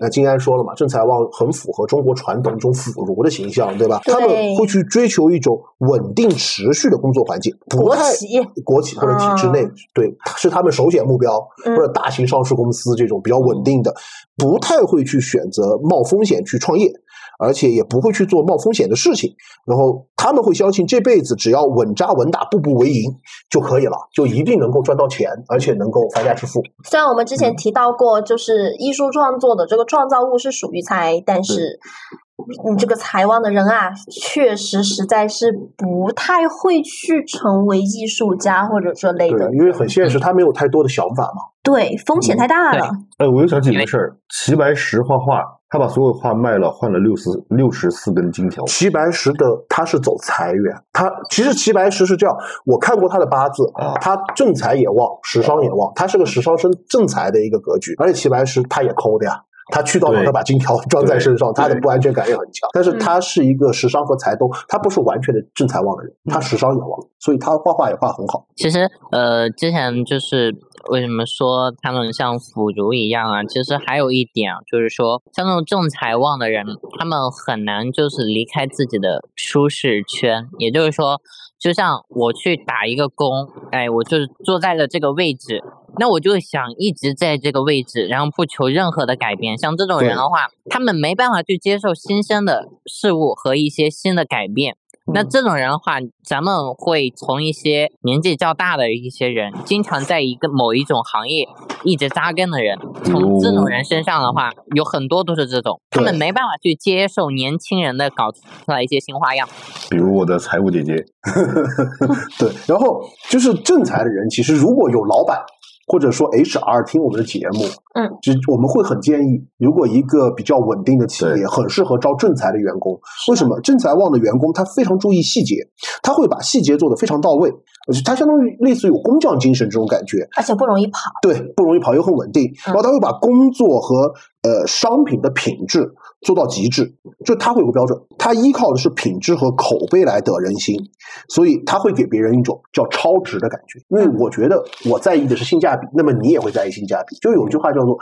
呃金安说了嘛，郑财旺很符合中国传统一种腐儒的形象，对吧？对他们会去追求一种稳定持续的工作环境，不国太企国企或者体制内，嗯对，是他们首选目标，嗯或者大型上市公司这种比较稳定的，不太会去选择冒风险去创业。而且也不会去做冒风险的事情，然后他们会相信这辈子只要稳扎稳打、步步为营就可以了，就一定能够赚到钱，而且能够发家致富。虽然我们之嗯。前提到过，就是艺术创作的这个创造物是属于财，但是你这个财旺的人啊，确实实在是不太会去成为艺术家或者这类对的，，因为很现实，他没有太多的想法嘛。对，风险太大了。哎，我又想起一个事儿，齐白石画画，他把所有画卖了，换了六十六十四根金条。齐白石的他是走财源，他其实齐白石是这样，我看过他的八字啊，他正财也旺，食伤也旺，他是个食伤生正财的一个格局，而且齐白石他也抠的呀。他去到哪他把金条装在身上，他的不安全感也很强。但是嗯他是一个时尚和财都，他不是完全的正财旺的人，他时尚也旺，所以他画画也画很好。其实，呃，之前就是为什么说他们像腐儒一样啊？其实还有一点啊，就是说，像那种正财旺的人，他们很难就是离开自己的舒适圈。也就是说，就像我去打一个工，哎，我就是坐在了这个位置，那我就想一直在这个位置，然后不求任何的改变。像这种人的话，他们没办法去接受新生的事物和一些新的改变。那这种人的话，咱们会从一些年纪较大的一些人，经常在一个某一种行业一直扎根的人，从这种人身上的话，有很多都是这种，他们没办法去接受年轻人的搞出来一些新花样。比如我的财务姐姐，对，然后就是正财的人，其实如果有老板或者说 HR 听我们的节目，嗯，就我们会很建议，如果一个比较稳定的企业，很适合招正财的员工。为什么？正财旺的员工他非常注意细节，他会把细节做得非常到位，而且他相当于类似于有工匠精神这种感觉。而且不容易跑。对，不容易跑，又很稳定。然后他会把工作和呃商品的品质做到极致，就他会有个标准，他依靠的是品质和口碑来得人心，所以他会给别人一种叫超值的感觉。因为我觉得我在意的是性价比，那么你也会在意性价比。就有一句话叫做。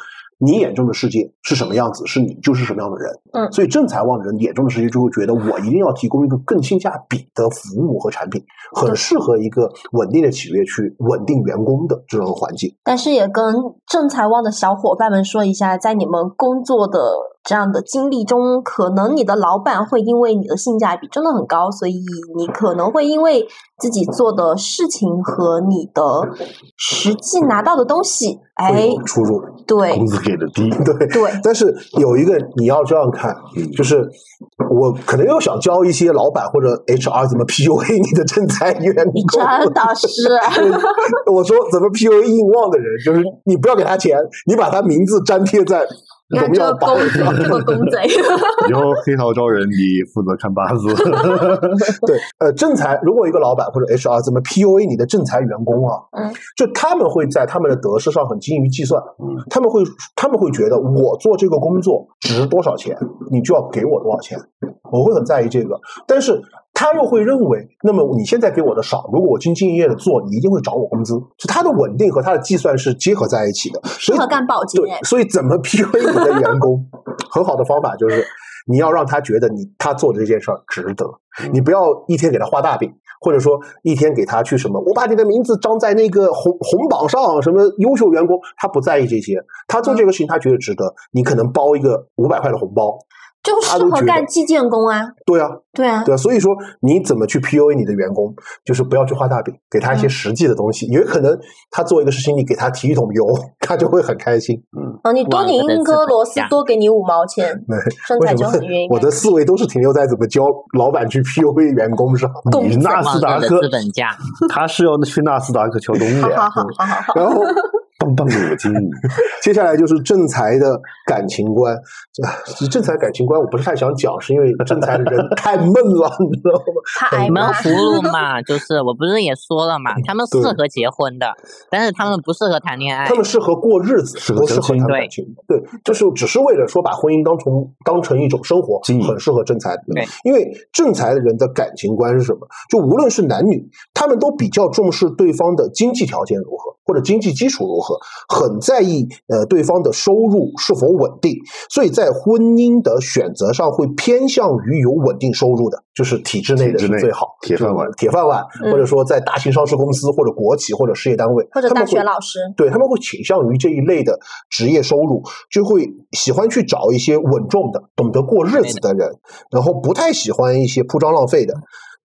你眼中的世界是什么样子，是你就是什么样的人。嗯所以正财旺的人眼中的世界就会觉得，我一定要提供一个更性价比的服务和产品，很适合一个稳定的企业去稳定员工的这种环境。但是也跟正财旺的小伙伴们说一下，在你们工作的这样的经历中，可能你的老板会因为你的性价比真的很高，所以你可能会因为自己做的事情和你的实际拿到的东西，哎会，有出入。对工资给的低，对，对，但是有一个你要这样看，就是我可能又想教一些老板或者 HR 怎么 PUA 你的正财员工。你真的是 我说怎么 PUA 硬旺的人，就是你不要给他钱，你把他名字粘贴在荣看这耀榜个公贼，上。这个公贼，以后黑桃招人，你负责看八字。对，呃，正财如果一个老板或者 HR 怎么 PUA 你的正财员工啊，嗯，就他们会在他们的得失上很精于计算，嗯，他们会他们会觉得我做这个工作值多少钱，你就要给我多少钱，我会很在意这个，但是他又会认为，那么你现在给我的少，如果我兢兢业业的做，你一定会涨我工资，就他的稳定和他的计算是结合在一起的，适合干保洁。对，所以怎么 PUA 你的员工？很好的方法就是你要让他觉得你他做的这件事儿值得，你不要一天给他画大饼，或者说一天给他去什么，我把你的名字张在那个红红榜上，什么优秀员工，他不在意这些，他做这个事情他觉得值得，你可能包一个五百块的红包，就适合干计件工啊，对啊，对啊，对啊，所以说你怎么去 PUA 你的员工，就是不要去画大饼，给他一些嗯实际的东西，也可能他做一个事情，你给他提一桶油，他就会很开心。啊，你多拧一颗螺丝，多给你五毛钱，为什么财就很愿意我的思维都是停留在怎么教老板去 PUA 员工上？公你纳斯达克资，本家，他是要去纳斯达克敲东的，好好好好好好，然后棒棒的金。接下来就是正财的感情观。正财感情观我不是太想讲，是因为正财的人太闷了，你知道吗？他挨骂。你们葫芦嘛，就是我不是也说了嘛，他们适合结婚的，但是他们不适合谈恋爱他。们适合过日子，适合不适合谈感情。对，就是只是为了说把婚姻当成当成一种生活很适合正财的人对。因为正财的人的感情观是什么？就无论是男女，他们都比较重视对方的经济条件如何。或者经济基础如何，很在意呃对方的收入是否稳定，所以在婚姻的选择上会偏向于有稳定收入的，就是体制内的是最好，铁饭碗铁饭碗，嗯或者说在大型上市公司或者国企或者事业单位，或者大他们会学老师，对他们会倾向于这一类的职业收入，就会喜欢去找一些稳重的、懂得过日子的人，然后不太喜欢一些铺张浪费的。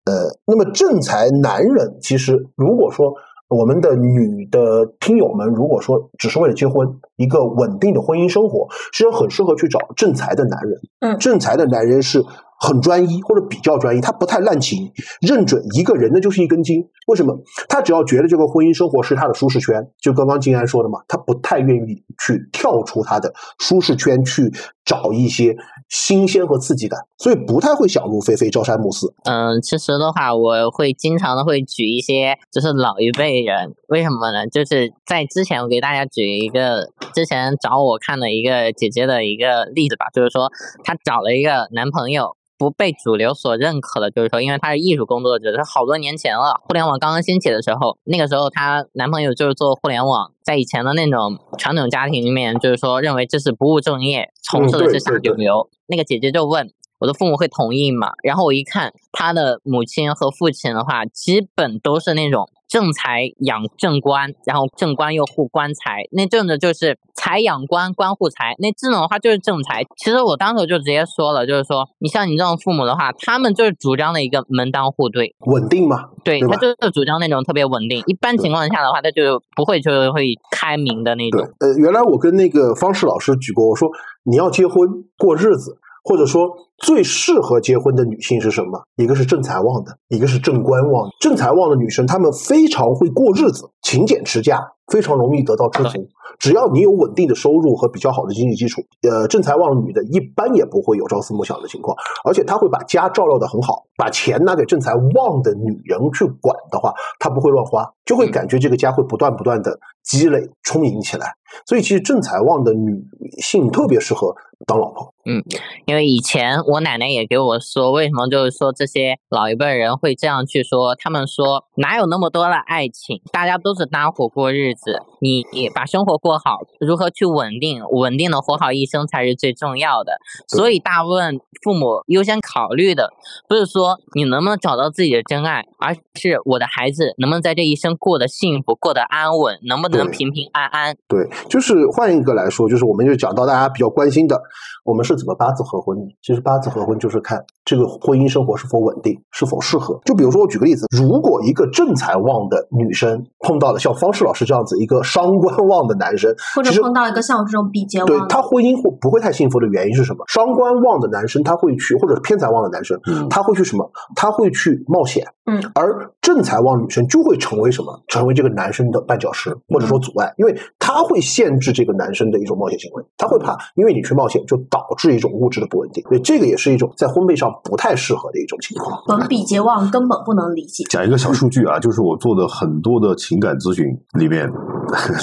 呃，那么正财男人，其实如果说我们的女的听友们，如果说只是为了结婚，一个稳定的婚姻生活，实际上很适合去找正财的男人。嗯正财的男人是很专一或者比较专一，他不太滥情，认准一个人那就是一根筋。为什么？他只要觉得这个婚姻生活是他的舒适圈，就刚刚静安说的嘛，他不太愿意去跳出他的舒适圈去找一些新鲜和刺激感，所以不太会想入非非、朝三暮四。嗯，其实的话，我会经常的会举一些就是老一辈人，为什么呢？就是在之前我给大家举一个之前找我看的一个姐姐的一个例子吧，就是说她找了一个男朋友。不被主流所认可的，就是说，因为她是艺术工作者，她好多年前了，互联网刚刚兴起的时候，那个时候她男朋友就是做互联网，在以前的那种传统家庭里面，就是说认为这是不务正业，从事的是下九流。那个姐姐就问我的父母会同意嘛？然后我一看，他的母亲和父亲的话，基本都是那种正财养正官，然后正官又护官财，那这种的就是财养官，官护财，那这种的话就是正财。其实我当时就直接说了，就是说，你像你这种父母的话，他们就是主张的一个门当户对，稳定嘛，对对他就是主张那种特别稳定。一般情况下的话，他就不会就是会开明的那种。，呃，原来我跟那个方式老师举过，我说你要结婚过日子，或者说最适合结婚的女性是什么？一个是正财旺的，一个是正官旺的。正财旺的女生，她们非常会过日子，勤俭持家，非常容易得到知足。只要你有稳定的收入和比较好的经济基础，呃，正财旺的女的一般也不会有朝思暮想的情况，而且她会把家照料的很好，把钱拿给正财旺的女人去管的话，她不会乱花，就会感觉这个家会不断不断的积累充盈起来。所以其实正财旺的女性特别适合当老婆。嗯因为以前我奶奶也给我说，为什么就是说这些老一辈人会这样去说？他们说哪有那么多的爱情，大家都是搭伙过日子，你你把生活过好，如何去稳定，稳定的活好一生才是最重要的。所以大部分父母优先考虑的不是说你能不能找到自己的真爱，而是我的孩子能不能在这一生过得幸福、过得安稳，能不能对平平安安。对，就是换一个来说，就是我们就讲到大家比较关心的，我们是怎么八字合婚的？其实八字合婚就是看这个婚姻生活是否稳定，是否适合。就比如说，我举个例子，如果一个正财旺的女生碰到了像方世老师这样子一个伤官旺的男生，或者碰到一个像我这种比劫对旺对，他婚姻会不会太幸福的原因是什么？伤官旺的男生他会去，或者偏财旺的男生嗯他会去什么？他会去冒险。嗯，而正财旺女生就会成为什么？成为这个男生的绊脚石或者说阻碍，因为他会限制这个男生的一种冒险行为，他会怕，因为你去冒险就导致一种物质的不稳定，所以这个也是一种在婚配上不太适合的一种情况。本比劫旺根本不能理解。讲一个小数据啊，就是我做的很多的情感咨询里面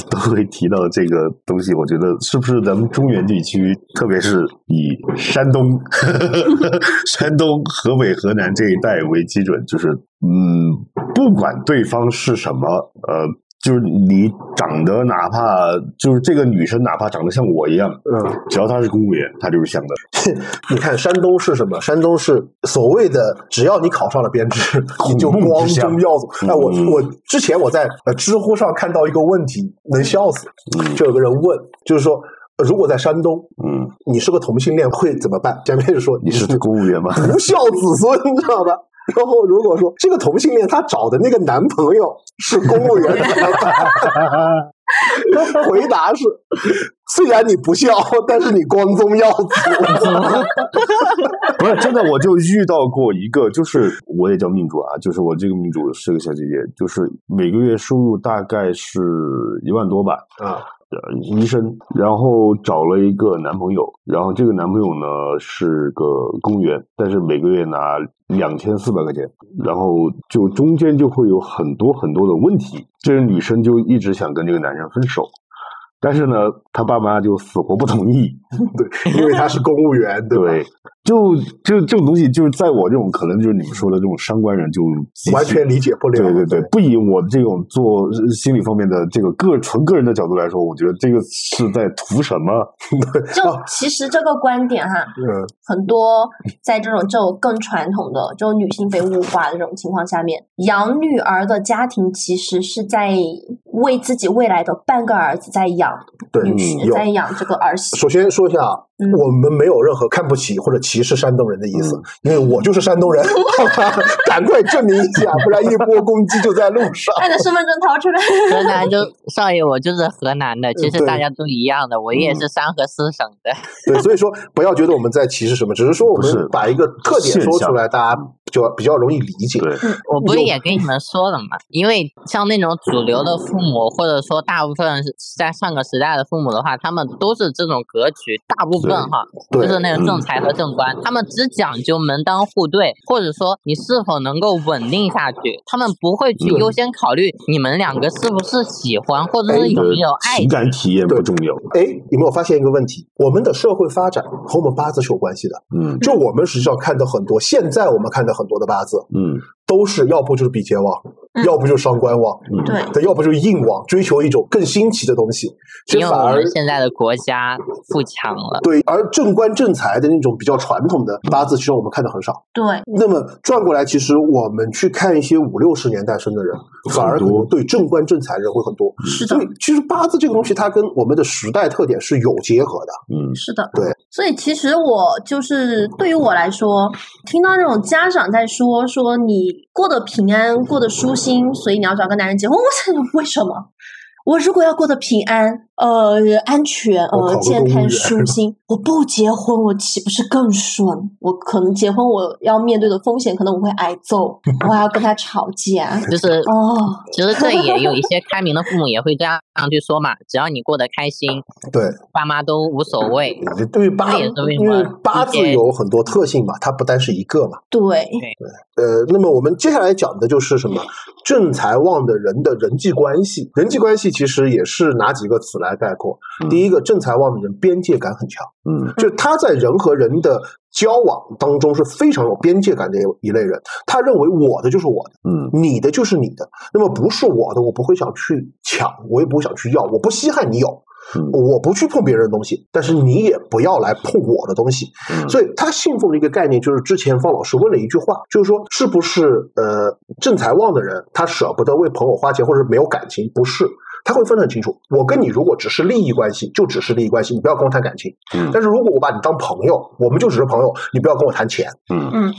都会提到这个东西。我觉得是不是咱们中原地区，特别是以山东、山东、河北、河南这一带为基准，就是嗯，不管对方是什么，呃。就是你长得哪怕就是这个女生哪怕长得像我一样，嗯，只要她是公务员，她就是像的。你看山东是什么？山东是所谓的，只要你考上了编制，你就光宗耀祖。哎，我嗯我之前我在呃知乎上看到一个问题，能笑死。嗯就有个人问，就是说，呃如果在山东，嗯，你是个同性恋会怎么办？下面就说你是公务员吗？不孝子孙，你知道吧？然后如果说这个同性恋他找的那个男朋友是公务员怎么办？回答是：虽然你不孝，但是你光宗耀祖。不是真的，我就遇到过一个，就是我也叫命主啊，就是我这个命主是个小姐姐，就是每个月收入大概是一万多吧，啊，呃，医生，然后找了一个男朋友，然后这个男朋友呢是个公务员，但是每个月拿两千四百块钱，然后就中间就会有很多很多的问题，这个女生就一直想跟这个男生分手。但是呢，他爸妈就死活不同意。对，因为他是公务员，对吧？对，就就这种东西，就是在我这种可能就是你们说的这种商官人就完全理解不了。对对对，不以我这种做心理方面的这个个纯个人的角度来说，我觉得这个是在图什么？就其实这个观点哈，嗯，很多在这种这种更传统的，就女性被物化的这种情况下面，养女儿的家庭其实是在为自己未来的半个儿子在养对，在养这个儿媳。首先说一下啊，嗯我们没有任何看不起或者歧视山东人的意思，因为我就是山东人，赶快证明一下，不然一波攻击就在路上。把你的身份证掏出来。河南就少爷，我就是河南的，其实大家都一样的，我也是三河四省的。对，所以说不要觉得我们在歧视什么，只是说我们把一个特点说出来，大家就比较容易理解。对，我不是也跟你们说了嘛，因为像那种主流的父母，或者说大部分是在上个时代的父母的话，他们都是这种格局，大部分哈，对就是那个正财和正官，他们只讲究门当户对，或者说你是否能够稳定下去，他们不会去优先考虑你们两个是不是喜欢，或者哎是有没有爱情感体验不重要。哎，有没有发现一个问题？我们的社会发展和我们八字是有关系的。嗯就我们实际上看到很多，现在我们看到很多的八字，嗯都是要不就是比劫旺，嗯要不就是伤官旺，嗯，对，对，要不就是硬旺，追求一种更新奇的东西。其因为我实反而们现在的国家富强了。对，而正官正财的那种比较传统的八字，其实我们看的很少。对，那么转过来，其实我们去看一些五六十年代生的人，反而可能对正官正财的人会很多。是的所以，其实八字这个东西，它跟我们的时代特点是有结合的。嗯是的，对。所以其实我就是对于我来说，听到那种家长在说说你过得平安，过得舒心，所以你要找个男人结婚，我想为什么？我如果要过得平安，呃，安全，呃，健康、舒心，我不结婚，我岂不是更顺？我可能结婚，我要面对的风险，可能我会挨揍，我还要跟他吵架。就是 哦，其实这也有一些开明的父母也会这样去说嘛，只要你过得开心，对，爸妈都无所谓。对于八，这也是为什因为么八字有很多特性嘛，它不单是一个嘛。对对，呃，那么我们接下来讲的就是什么？正财旺的人的人际关系，人际关系其实也是哪几个词来概括。嗯第一个，正财旺的人边界感很强，嗯就是他在人和人的交往当中是非常有边界感的一类人。他认为我的就是我的，嗯你的就是你的，那么不是我的，我不会想去抢，我也不会想去要，我不稀罕你有。嗯我不去碰别人的东西，但是你也不要来碰我的东西。嗯所以他信奉的一个概念就是，之前方老师问了一句话，就是说，是不是呃正财旺的人他舍不得为朋友花钱，或者没有感情？不是，他会分得很清楚。我跟你如果只是利益关系，就只是利益关系，你不要跟我谈感情。嗯但是如果我把你当朋友，我们就只是朋友，你不要跟我谈钱。嗯嗯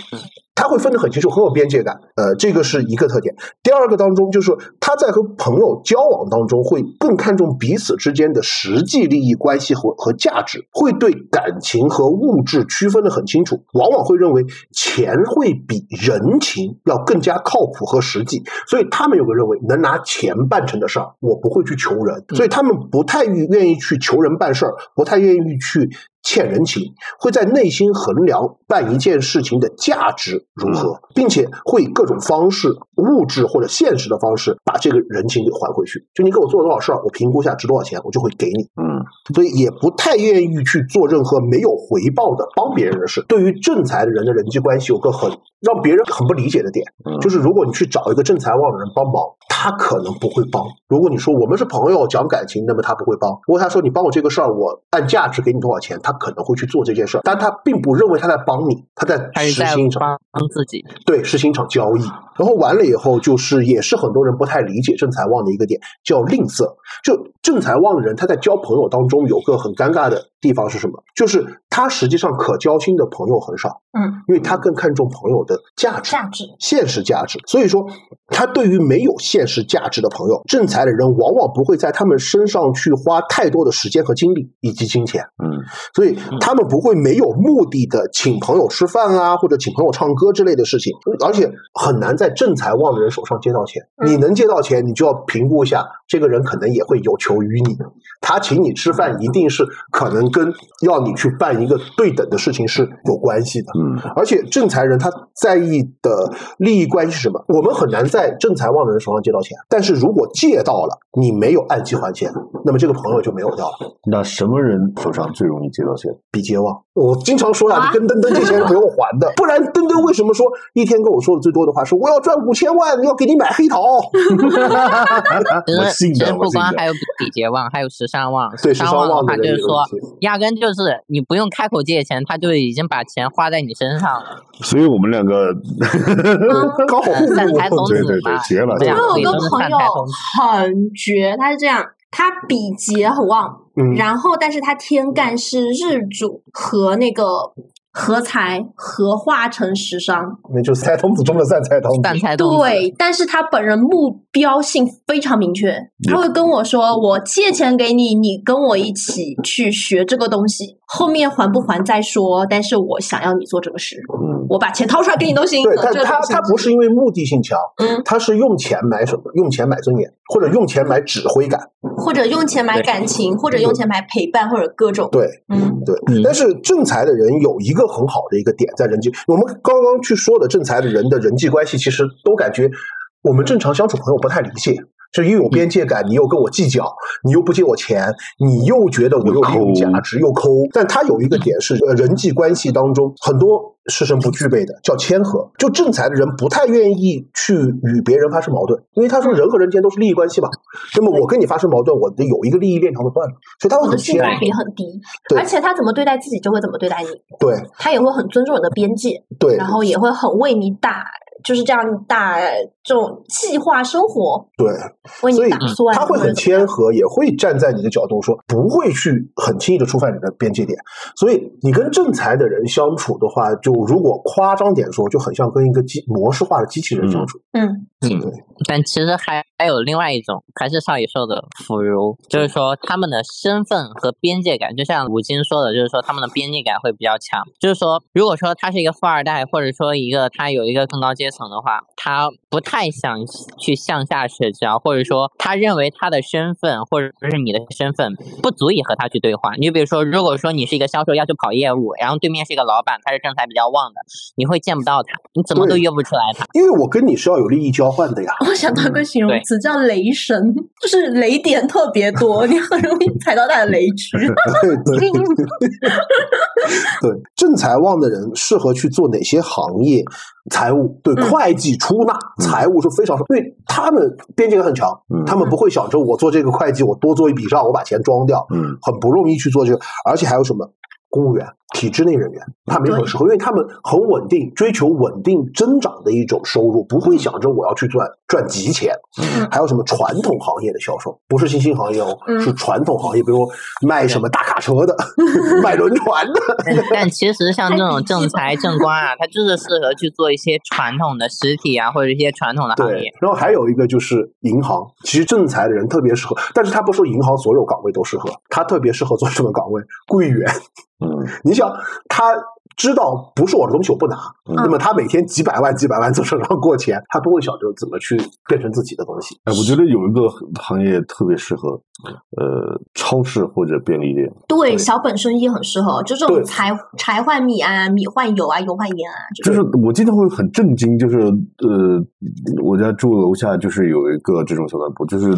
他会分得很清楚，很有边界感。呃，这个是一个特点。第二个当中，就是他在和朋友交往当中，会更看重彼此之间的实际利益关系和和价值，会对感情和物质区分得很清楚，往往会认为钱会比人情要更加靠谱和实际。所以他们有个认为，能拿钱办成的事儿，我不会去求人，所以他们不太愿意去求人办事儿，不太愿意去欠人情，会在内心衡量办一件事情的价值如何，并且会以各种方式，物质或者现实的方式，把这个人情给还回去。就你给我做了多少事儿，我评估一下值多少钱，我就会给你。嗯所以也不太愿意去做任何没有回报的帮别人的事。对于正财的人的人际关系，有个很让别人很不理解的点，嗯就是如果你去找一个正财旺的人帮忙，他可能不会帮。如果你说我们是朋友讲感情，那么他不会帮。如果他说你帮我这个事儿，我按价值给你多少钱，他可能会去做这件事儿，但他并不认为他在帮你，他在实行一场帮自己。对，实行一场交易。然后完了以后，就是也是很多人不太理解正财旺的一个点，叫吝啬。就正财旺的人，他在交朋友当中有个很尴尬的地方是什么？就是他实际上可交心的朋友很少，嗯，因为他更看重朋友的价值。价值，现实价值，所以说他对于没有现实价值的朋友，正财的人往往不会在他们身上去花太多的时间和精力以及金钱。嗯所以他们不会没有目的的请朋友吃饭啊，或者请朋友唱歌之类的事情，而且很难在正财旺的人手上借到钱。嗯你能借到钱，你就要评估一下这个人可能也会有求于你。他请你吃饭，一定是可能跟要你去办一个对等的事情是有关系的。嗯，而且正财人他在意的利益关系是什么？我们很难在正财旺的人手上借到钱，但是如果借到了，你没有按期还钱，那么这个朋友就没有掉了。那什么人手上最容易借到钱？比劫旺，我经常说呀，啊你跟登登借钱是不用还的，不然登登为什么说一天跟我说的最多的话是我要赚五千万，要给你买黑桃？其 我信的，实其实不我信的。比劫旺，还有十三旺。对时时尚旺旺的话，就是说压根就是你不用开口借钱，他就已经把钱花在你身上了。所以我们两个刚好互呃散财补。童子对对对嘛，结了我们俩因为我有个朋友。很绝，他是这样，他比劫很旺，嗯，然后但是他天干是日主和那个合财合化成食伤，那就是菜童子中的散菜童子。散财童子，对，但是他本人目标性非常明确，他会跟我说：“我借钱给你，你跟我一起去学这个东西，后面还不还再说。但是我想要你做这个事，嗯，我把钱掏出来给你都行。”对，但他他不是因为目的性强，嗯，他是用钱买什么？用钱买尊严，或者用钱买指挥感。或者用钱买感情，或者用钱买陪伴，或者各种。对，嗯，对嗯，但是正财的人有一个很好的一个点在人际，我们刚刚去说的正财的人的人际关系，其实都感觉我们正常相处朋友不太理解。就又有边界感，你又跟我计较，你又不借我钱，你又觉得我又利用价值又抠。但他有一个点是，呃，人际关系当中很多师生不具备的，叫谦和。就正财的人不太愿意去与别人发生矛盾，因为他说人和人之间都是利益关系嘛。那么我跟你发生矛盾，我的有一个利益链条的断了，所以他会很谦和。比很低，而且他怎么对待自己，就会怎么对待你。对他也会很尊重你的边界，对然后也会很为你打，就是这样打这种计划生活，对。为你所以打算。他会很谦和，也会站在你的角度说，不会去很轻易的触犯你的边界点。所以你跟正财的人相处的话，就如果夸张点说，就很像跟一个机模式化的机器人相处。嗯，嗯，但其实还还有另外一种，还是少宇说的腐儒，就是说他们的身份和边界感，就像吴京说的，就是说他们的边界感会比较强。就是说，如果说他是一个富二代，或者说一个他有一个更高阶层的话，他不太想去向下社交，或者说他认为他的身份或者是你的身份不足以和他去对话。你就比如说，如果说你是一个销售要去跑业务，然后对面是一个老板，他是正财比较旺的，你会见不到他，你怎么都约不出来他。因为我跟你是要有利益交换的呀。我想到一个形容词叫雷神，就是雷点特别多，你很容易踩到他的雷区。对对对，正财旺的人适合去做哪些行业？财务对嗯会计、出纳、财务是非常，因为他们边界感很强，嗯他们不会想着我做这个会计，我多做一笔账，我把钱装掉，嗯很不容易去做这个。而且还有什么？公务员、体制内人员，他们也很适合，因为他们很稳定，追求稳定增长的一种收入，不会想着我要去赚赚急钱。嗯还有什么传统行业的销售，不是新兴行业哦，嗯是传统行业，比如卖什么大卡车的，卖轮船的。但但其实像这种正财正官啊，他就是适合去做一些传统的实体啊，或者一些传统的行业。，然后还有一个就是银行，其实正财的人特别适合，但是他不说银行所有岗位都适合，他特别适合做什么岗位？柜员。嗯 你想，他知道不是我的东西我不拿，嗯那么他每天几百万几百万从手上过钱，他不会想着怎么去变成自己的东西。哎，我觉得有一个行业特别适合，呃，超市或者便利店。对，小本生意很适合，就这种柴柴换米啊，米换油啊，油换盐啊，就是我经常会很震惊，就是呃，我家住楼下就是有一个这种小卖部，就是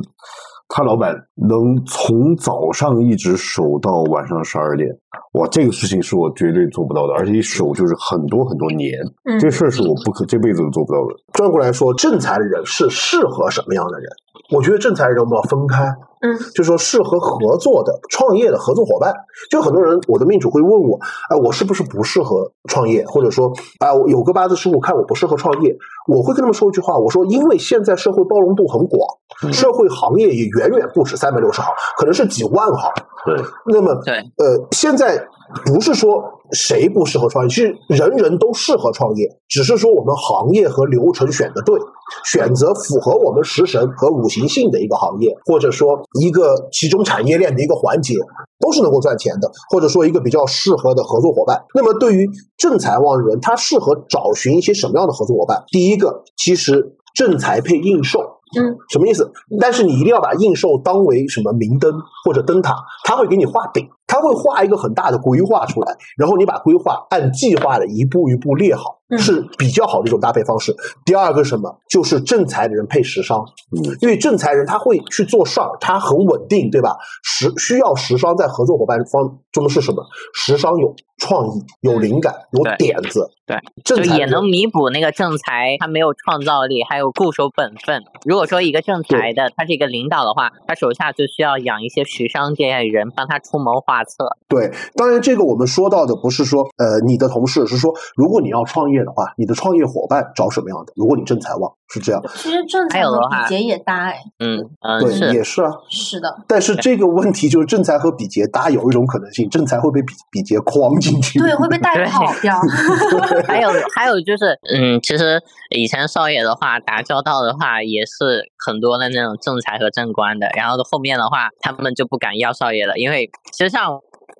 他老板能从早上一直守到晚上十二点，哇，这个事情是我绝对做不到的，而且一守就是很多很多年，嗯这事儿是我不可这辈子都做不到的。转过来说，正财的人是适合什么样的人？我觉得正财的人我们要分开，嗯，就是说适合合作的、创业的合作伙伴。就很多人，我的命主会问我，哎，我是不是不适合创业？或者说，啊，我有个八字师傅看我不适合创业，我会跟他们说一句话，我说，因为现在社会包容度很广，嗯社会行业也远远不止三百六十行，可能是几万行。对，那么，对呃，现在不是说谁不适合创业，其实人人都适合创业，只是说我们行业和流程选的对，选择符合我们食神和五行性的一个行业，或者说一个其中产业链的一个环节，都是能够赚钱的，或者说一个比较适合的合作伙伴。那么对于正财旺的人，他适合找寻一些什么样的合作伙伴？第一个，其实正财配应寿。嗯，什么意思？但是你一定要把应寿当为什么明灯或者灯塔，他会给你画饼，他会画一个很大的规划出来，然后你把规划按计划的一步一步列好，嗯是比较好的一种搭配方式。第二个什么？就是正财的人配时商，嗯，因为正财人他会去做事儿，他很稳定，对吧？时需要时商在合作伙伴方中的是什么？时商有创意、有灵感、有点子，对，正财人就也能弥补那个正财他没有创造力，还有固守本分。如果说一个正财的他是一个领导的话，他手下就需要养一些时商这类人帮他出谋划策。对，当然这个我们说到的不是说呃你的同事，是说如果你要创业的话，你的创业伙伴找什么样的？如果你正财旺是这样，其实正财和还有的话比劫也搭，哎，嗯嗯，对，是也是啊。是的，但是这个问题就是正财和比劫搭有一种可能性，正财会被比比劫框进去。对，会被带跑掉。还有还有就是，嗯，其实以前少爷的话打交道的话，也是很多的那种正财和正官的，然后后面的话，他们就不敢要少爷了，因为其实像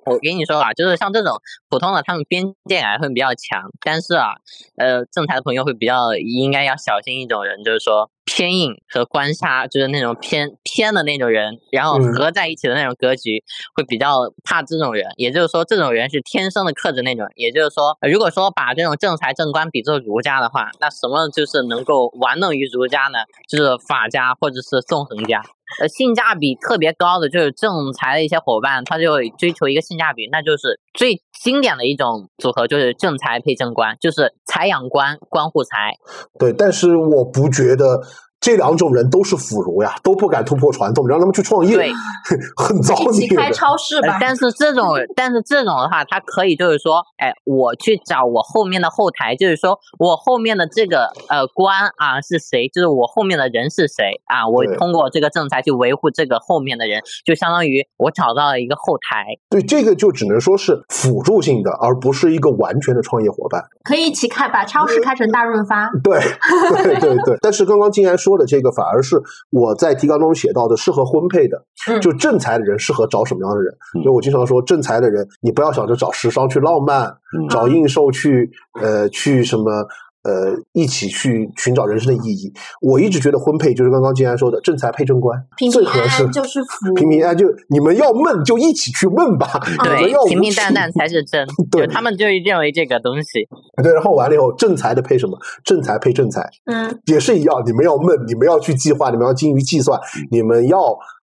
我跟你说啊，就是像这种普通的，他们边界感会比较强，但是啊，呃，正财的朋友会比较应该要小心一种人，就是说偏硬和官杀，就是那种偏偏的那种人，然后嗯合在一起的那种格局，会比较怕这种人。也就是说，这种人是天生的克制那种。也就是说，呃如果说把这种正财正官比作儒家的话，那什么就是能够玩弄于儒家呢？就是法家或者是纵横家。呃，性价比特别高的就是正财的一些伙伴，他就追求一个性价比，那就是最经典的一种组合，就是正财配正官，就是财养官，官护财。对，但是我不觉得这两种人都是腐儒呀，都不敢突破传统，让他们去创业对，很糟一起开。超市吧。呃但是这种，但是这种的话，他可以就是说，哎，我去找我后面的后台，就是说我后面的这个呃官啊是谁，就是我后面的人是谁啊，我通过这个正财去维护这个后面的人，就相当于我找到了一个后台。对，这个就只能说是辅助性的，而不是一个完全的创业伙伴。可以一起开，把超市开成大润发。对，对对对。但是刚刚金安说的这个，反而是我在提纲中写到的适合婚配的，嗯就正财的人适合找什么样的人？嗯就我经常说，正财的人，你不要想着找时尚去浪漫，嗯找应受去呃去什么。呃，一起去寻找人生的意义。我一直觉得婚配就是刚刚金安说的，正财配正官，平平安最合适安。就是福。平平安安就你们要闷就一起去闷吧，你们对要，平平淡淡才是真。对他们就认为这个东西。对，然后完了以后，正财的配什么？正财配正财，嗯，也是一样，你们要闷，你们要去计划，你们要精于计算，你们要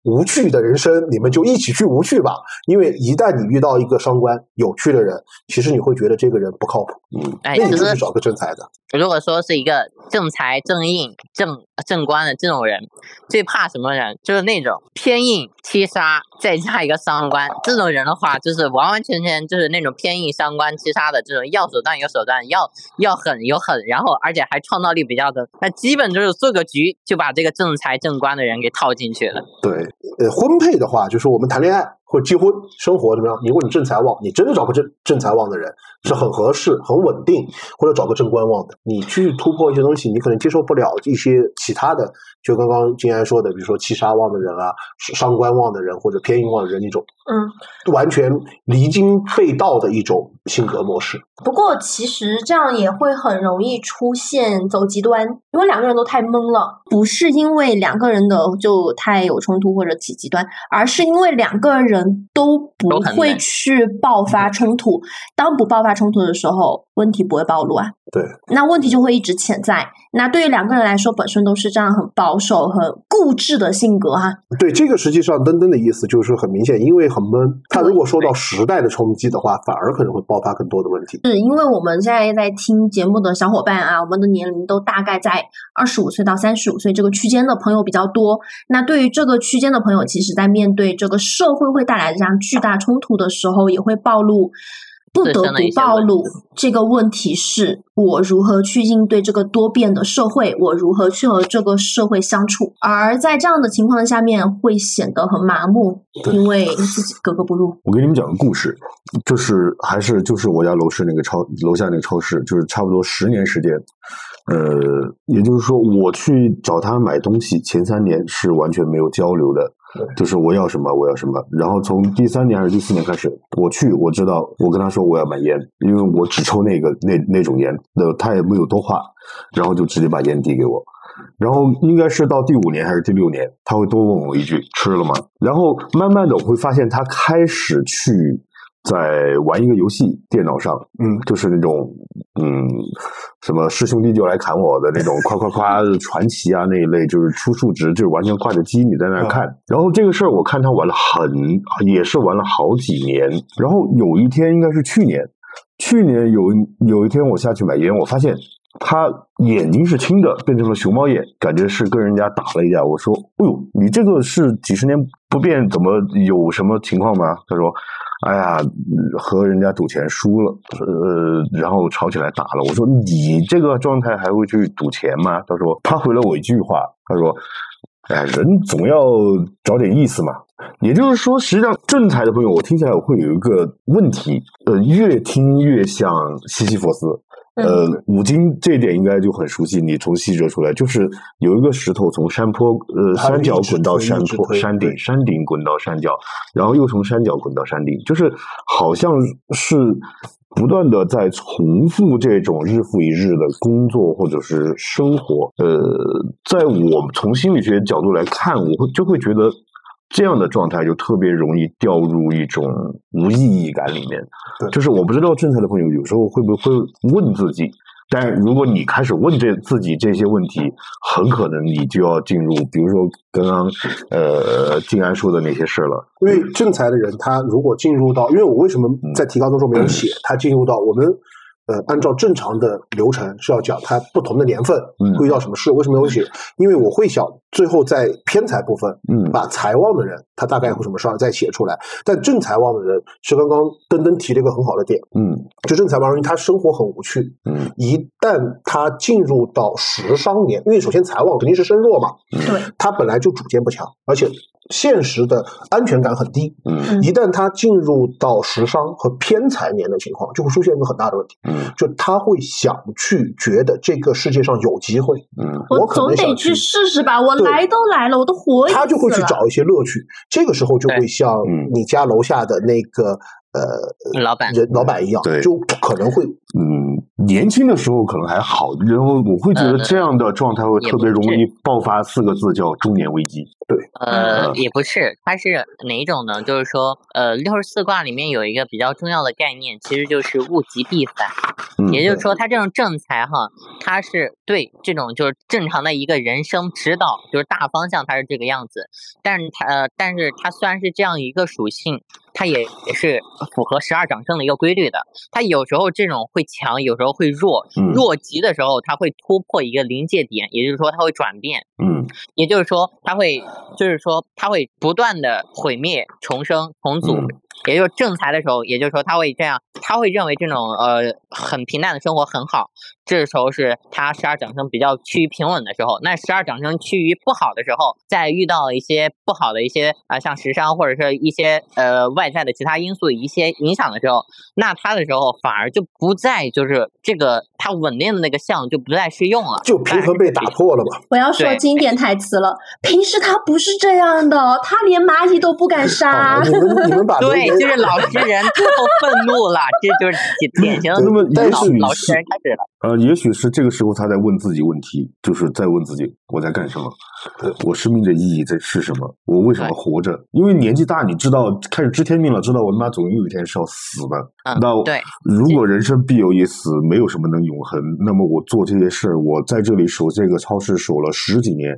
无趣的人生，你们就一起去无趣吧。因为一旦你遇到一个伤官有趣的人，其实你会觉得这个人不靠谱，嗯，哎，那你就去找个正财的。如果说是一个正财、正印、正正官的这种人，最怕什么人？就是那种偏硬七杀再加一个伤官，这种人的话，就是完完全全就是那种偏硬伤官七杀的这种，要手段有手段，要要狠有狠，然后而且还创造力比较的，那基本就是做个局就把这个正财正官的人给套进去了。对，呃，婚配的话，就是我们谈恋爱或者结婚生活怎么样？如果你正财旺，你真的找个正正财旺的人是很合适、很稳定，或者找个正官旺的，你去突破一些东西，你可能接受不了一些其他的，就刚刚金安说的，比如说七杀旺的人啊、伤官旺的人或者偏硬旺的人那种，嗯，完全离经背道的一种性格模式。不过其实这样也会很容易出现走极端，因为两个人都太懵了，不是因为两个人的就太有冲突或者起极端，而是因为两个人都不会去爆发冲突。当不爆发冲突的时候，问题不会暴露啊，对，那问题就会一直潜在。那对于两个人来说，本身都是这样很保守、很固执的性格哈。对，这个实际上登登的意思就是很明显，因为很闷，他如果受到时代的冲击的话，反而可能会爆发更多的问题。是因为我们现在在听节目的小伙伴啊，我们的年龄都大概在二十五岁到三十五岁这个区间的朋友比较多。那对于这个区间的朋友，其实在面对这个社会会带来的这样巨大冲突的时候，也会暴露。不得不暴露这个问题是我如何去应对这个多变的社会，我如何去和这个社会相处。而在这样的情况下面，会显得很麻木，因为自己格格不入。我给你们讲个故事，就是还是就是我家楼市那个超楼下那个超市，就是差不多十年时间，呃，也就是说我去找他买东西前三年是完全没有交流的，就是我要什么我要什么，然后从第三年还是第四年开始，我去我知道我跟他说我要买烟，因为我只抽那个那那种烟，那他也没有多话，然后就直接把烟递给我。然后应该是到第五年还是第六年，他会多问我一句吃了吗？然后慢慢的我会发现他开始去在玩一个游戏，电脑上，嗯，就是那种嗯什么师兄弟就来砍我的那种夸夸夸 传奇啊那一类，就是出数值，就是完全挂着机你在那儿看。然后这个事儿我看他玩了很，也是玩了好几年。然后有一天应该是去年，去年有有一天我下去买烟，我发现他眼睛是青的，变成了熊猫眼，感觉是跟人家打了一架。我说：“哎呦，你这个是几十年不变，怎么有什么情况吗？”他说：“哎呀，和人家赌钱输了，呃，然后吵起来打了。”我说：“你这个状态还会去赌钱吗？”他说：“他回了我一句话，他说。”哎，人总要找点意思嘛。也就是说，实际上正财的朋友，我听起来我会有一个问题，呃，越听越像西西弗斯。呃，五金这一点应该就很熟悉。你从西哲出来，就是有一个石头从山坡呃山脚滚到山坡山顶，山顶滚到山脚，然后又从山脚滚到山顶，就是好像是不断的在重复这种日复一日的工作或者是生活。呃，在我从心理学角度来看，我会就会觉得。这样的状态就特别容易掉入一种无意义感里面。对就是我不知道正财的朋友有时候会不会问自己，但如果你开始问这自己这些问题，很可能你就要进入，比如说刚刚呃静安说的那些事了。因为正财的人，他如果进入到，因为我为什么在提纲当中没有写，他进入到我们呃按照正常的流程是要讲他不同的年份嗯会遇到什么事，为什么没有写？因为我会想最后在偏财部分，嗯把财旺的人他大概会什么事儿再写出来，但正财旺的人是刚刚登登提了一个很好的点，嗯就正财旺人他生活很无趣，嗯一旦他进入到食伤年，因为首先财旺肯定是身弱嘛，对，他本来就主见不强，而且现实的安全感很低。嗯。一旦他进入到食伤和偏财年的情况，就会出现一个很大的问题，嗯。就他会想去觉得这个世界上有机会，嗯。我总得去去试试吧，我来都来了，我都活他就会去找一些乐趣。这个时候就会像嗯。你家楼下的那个呃老板人老板一样，对就可能会嗯，年轻的时候可能还好，然后我会觉得这样的状态会特别容易爆发四个字叫中年危机。对呃，嗯也不是，它是哪一种呢？就是说，呃，六十四卦里面有一个比较重要的概念，其实就是物极必反。嗯也就是说，他这种正财哈，他是对这种就是正常的一个人生指导，就是大方向它是这个样子。但是它呃，但是它虽然是这样一个属性，它也也是符合十二长生的一个规律的。它有时候这种会强，有时候会弱。嗯弱极的时候，它会突破一个临界点，也就是说，它会转变。嗯也就是说，它会，就是说，它会不断的毁灭、重生、重组。嗯也就是正财的时候，也就是说，他会这样，他会认为这种呃很平淡的生活很好。这时候是他十二长生比较趋于平稳的时候。那十二长生趋于不好的时候，在遇到一些不好的一些啊、像食伤或者是一些呃外在的其他因素一些影响的时候，那他的时候反而就不再就是这个他稳定的那个项就不再适用了，就平衡被打破了嘛。我要说经典台词了，平时他不是这样的，他连蚂蚁都不敢杀啊，。你们你们把 对，人就是老实人最后愤怒了，这就是 典型的那么也老许老实是人开始了。呃，也许是这个时候他在问自己问题，就是在问自己我在干什么，我生命的意义在是什么，我为什么活着？因为年纪大，你知道开始知天命了，知道我他妈总有一天是要死的。嗯那对如果人生必有一死，没有什么能永恒，那么我做这些事儿，我在这里守这个超市守了十几年，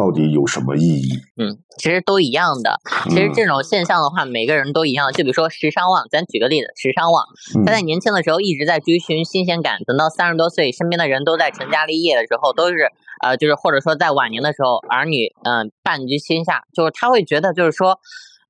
到底有什么意义？嗯，其实都一样的。其实嗯这种现象的话，每个人都一样。就比如说时尚旺，咱举个例子，时尚旺，嗯他在年轻的时候一直在追寻新鲜感，等到三十多岁，身边的人都在成家立业的时候，都是呃，就是或者说在晚年的时候，儿女嗯、呃伴居心下，就是他会觉得就是说。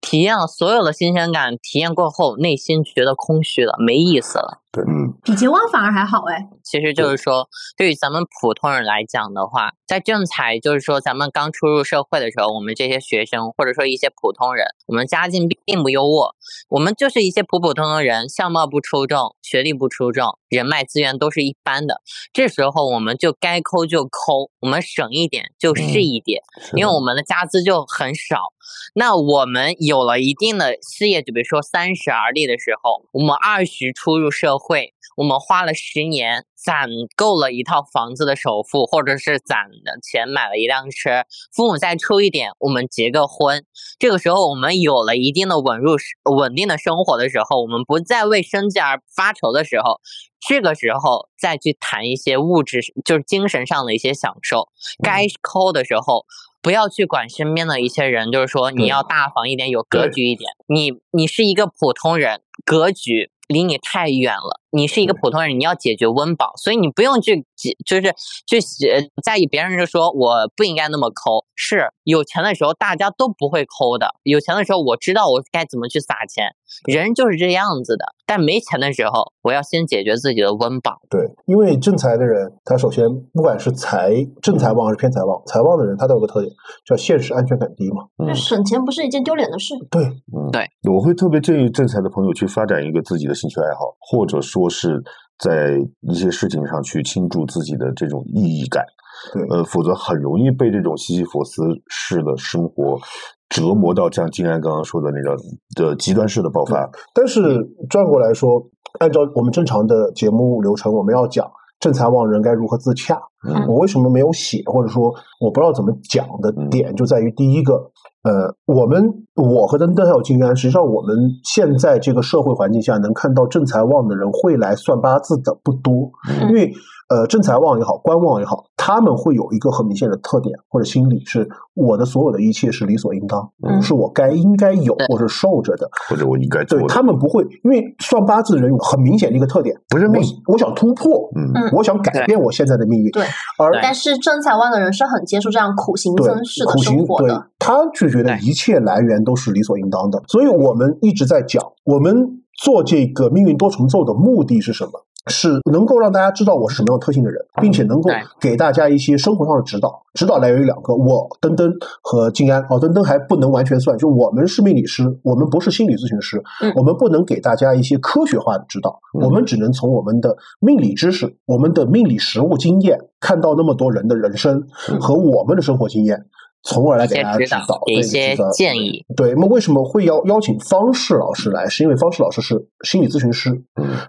体验了所有的新鲜感，体验过后，内心觉得空虚了，没意思了。嗯比劫旺反而还好哎，其实就是说，对于咱们普通人来讲的话，在正财就是说，咱们刚出入社会的时候，我们这些学生或者说一些普通人，我们家境并并不优渥，我们就是一些普普通通人，相貌不出众，学历不出众，人脉资源都是一般的。这时候我们就该抠就抠，我们省一点就是一点，因为我们的家资就很少。那我们有了一定的事业，就比如说三十而立的时候，我们二十出入社会，我们花了十年攒够了一套房子的首付，或者是攒的钱买了一辆车，父母再出一点，我们结个婚。这个时候，我们有了一定的稳入稳定的生活的时候，我们不再为生计而发愁的时候，这个时候再去谈一些物质，就是精神上的一些享受。该抠的时候。不要去管身边的一些人，就是说你要大方一点，有格局一点。你你是一个普通人，格局离你太远了。你是一个普通人，你要解决温饱，所以你不用去，就是去在意别人就说我不应该那么抠。是有钱的时候大家都不会抠的，有钱的时候我知道我该怎么去撒钱，人就是这样子的。但没钱的时候，我要先解决自己的温饱。对，因为正财的人，他首先不管是财正财旺还是偏财旺，财旺的人他都有个特点，叫现实安全感低嘛。那省钱不是一件丢脸的事。对，嗯，对，我会特别建议正财的朋友去发展一个自己的兴趣爱好，或者说。说是在一些事情上去倾注自己的这种意义感，呃，否则很容易被这种西西弗斯式的生活折磨到，像金安刚刚说的那个的极端式的爆发。但是转过来说，按照我们正常的节目流程，我们要讲正财旺人该如何自洽。我为什么没有写，或者说我不知道怎么讲的点，就在于第一个。呃，我们我和邓邓还有金安，实际上我们现在这个社会环境下，能看到正财旺的人会来算八字的不多，因为呃正财旺也好，官旺也好，他们会有一个很明显的特点或者心理，是我的所有的一切是理所应当，是我该应该有或者受着的，或者我应该。对他们不会，因为算八字的人有很明显的一个特点，不认命，我想突破，嗯，我想改变我现在的命运，对，而但是正财万的人是很接受这样苦行僧式的生活的，他就。觉得一切来源都是理所应当的，所以我们一直在讲，我们做这个命运多重奏的目的是什么？是能够让大家知道我是什么样特性的人，并且能够给大家一些生活上的指导。指导来源于两个，我登登和静安。哦，登登还不能完全算，就我们是命理师，我们不是心理咨询师，我们不能给大家一些科学化的指导，我们只能从我们的命理知识、我们的命理实务经验，看到那么多人的人生和我们的生活经验。从而来给大家指导，一些建议。对，那么为什么会邀邀请方式老师来？是因为方式老师是心理咨询师，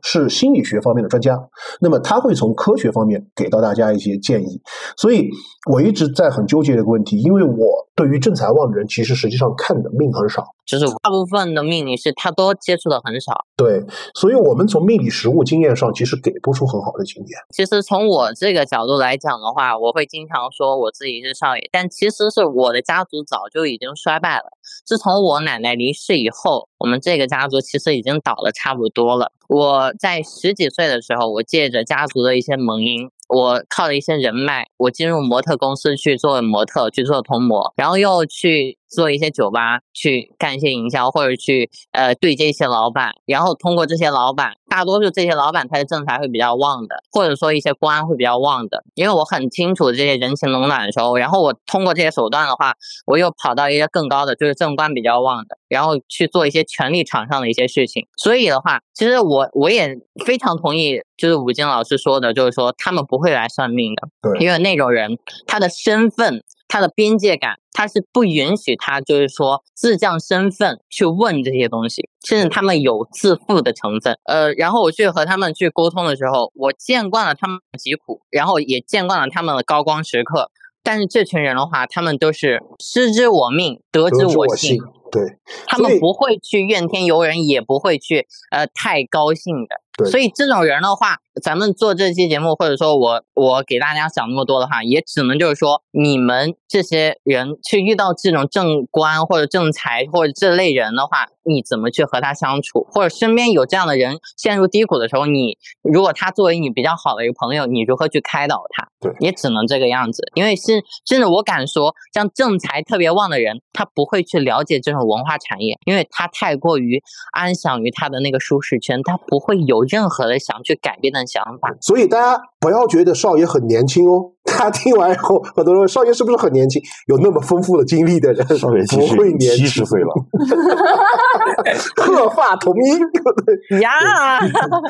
是心理学方面的专家。那么他会从科学方面给到大家一些建议。所以我一直在很纠结这个问题，因为我对于正财旺的人，其实实际上看的命很少。就是大部分的命理是，他都接触的很少。对，所以我们从命理实务经验上，其实给不出很好的经验。其实从我这个角度来讲的话，我会经常说我自己是少爷，但其实是我的家族早就已经衰败了。自从我奶奶离世以后，我们这个家族其实已经倒了差不多了。我在十几岁的时候，我借着家族的一些门荫。我靠了一些人脉，我进入模特公司去做模特，去做童模，然后又去做一些酒吧，去干一些营销，或者去呃对接一些老板，然后通过这些老板，大多数这些老板他的政财会比较旺的，或者说一些官会比较旺的，因为我很清楚这些人情冷暖的时候，然后我通过这些手段的话，我又跑到一些更高的，就是正官比较旺的，然后去做一些权力场上的一些事情，所以的话，其实我我也非常同意。就是武金老师说的，就是说他们不会来算命的，对，因为那种人他的身份、他的边界感，他是不允许他就是说自降身份去问这些东西，甚至他们有自负的成分。呃，然后我去和他们去沟通的时候，我见惯了他们疾苦，然后也见惯了他们的高光时刻，但是这群人的话，他们都是失之我命，得之我幸。对，他们不会去怨天尤人，也不会去呃太高兴的。对，所以这种人的话，咱们做这期节目，或者说我我给大家讲那么多的话，也只能就是说，你们这些人去遇到这种正官或者正财或者这类人的话，你怎么去和他相处？或者身边有这样的人陷入低谷的时候，你如果他作为你比较好的一个朋友，你如何去开导他？对，也只能这个样子。因为是甚至我敢说，像正财特别旺的人，他不会去了解这种。文化产业，因为他太过于安享于他的那个舒适圈，他不会有任何的想去改变的想法。所以大家不要觉得少爷很年轻哦。他听完以后，很多人问少爷是不是很年轻？有那么丰富的经历的人，少爷不会年七十岁了 鹤发童音呀。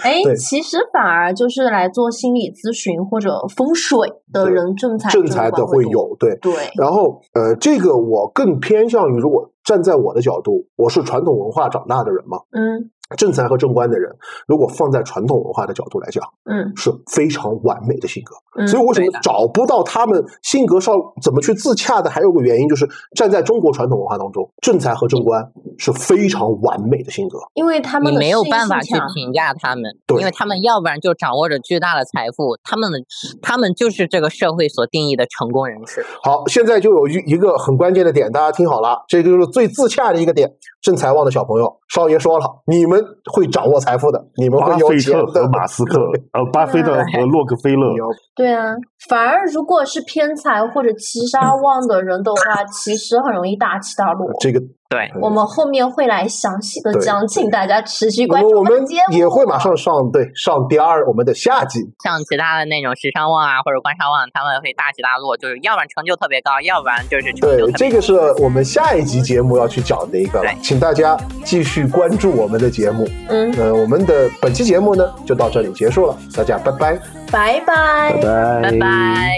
哎，其实反而就是来做心理咨询或者风水的人，正财正财的会有对对。然后呃，这个我更偏向于，如果站在我的角度，我是传统文化长大的人吗，嗯。正财和正官的人，如果放在传统文化的角度来讲，嗯是非常完美的性格。嗯所以为什么找不到他们性格上怎么去自洽的？还有个原因就是站在中国传统文化当中，正财和正官是非常完美的性格。因为他们没有办法去评价他们，对因为他们要不然就掌握着巨大的财富，他们的他们就是这个社会所定义的成功人士。好，现在就有一一个很关键的点，大家听好了，这就是最自洽的一个点。正财旺的小朋友，少爷说了，你们会掌握财富的，你们会巴菲有钱的特和。马斯克，呃，巴菲特和洛克菲勒，对啊，反而如果是偏财或者七杀旺的人的话，其实很容易大起大落。这个对，我们后面会来详细的讲，请大家持续关注我们们的节目。也会马上上对上第二我们的下集。像其他的那种时尚旺啊或者官杀旺，他们会大起大落，就是要不然成就特别高，要不然就是成就对，这个是我们下一集节目要去讲的一个请大家继续关注我们的节目。嗯，呃，我们的本期节目呢就到这里结束了，大家拜拜。拜拜。拜拜拜。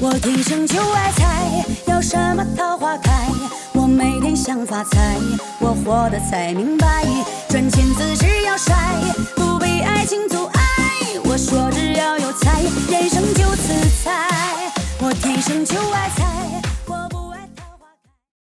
我天生就爱财，要什么桃花开？每天想发财，我活得才明白，赚钱姿势要帅，不被爱情阻碍。我说只要有财，人生就自在。我天生就爱财。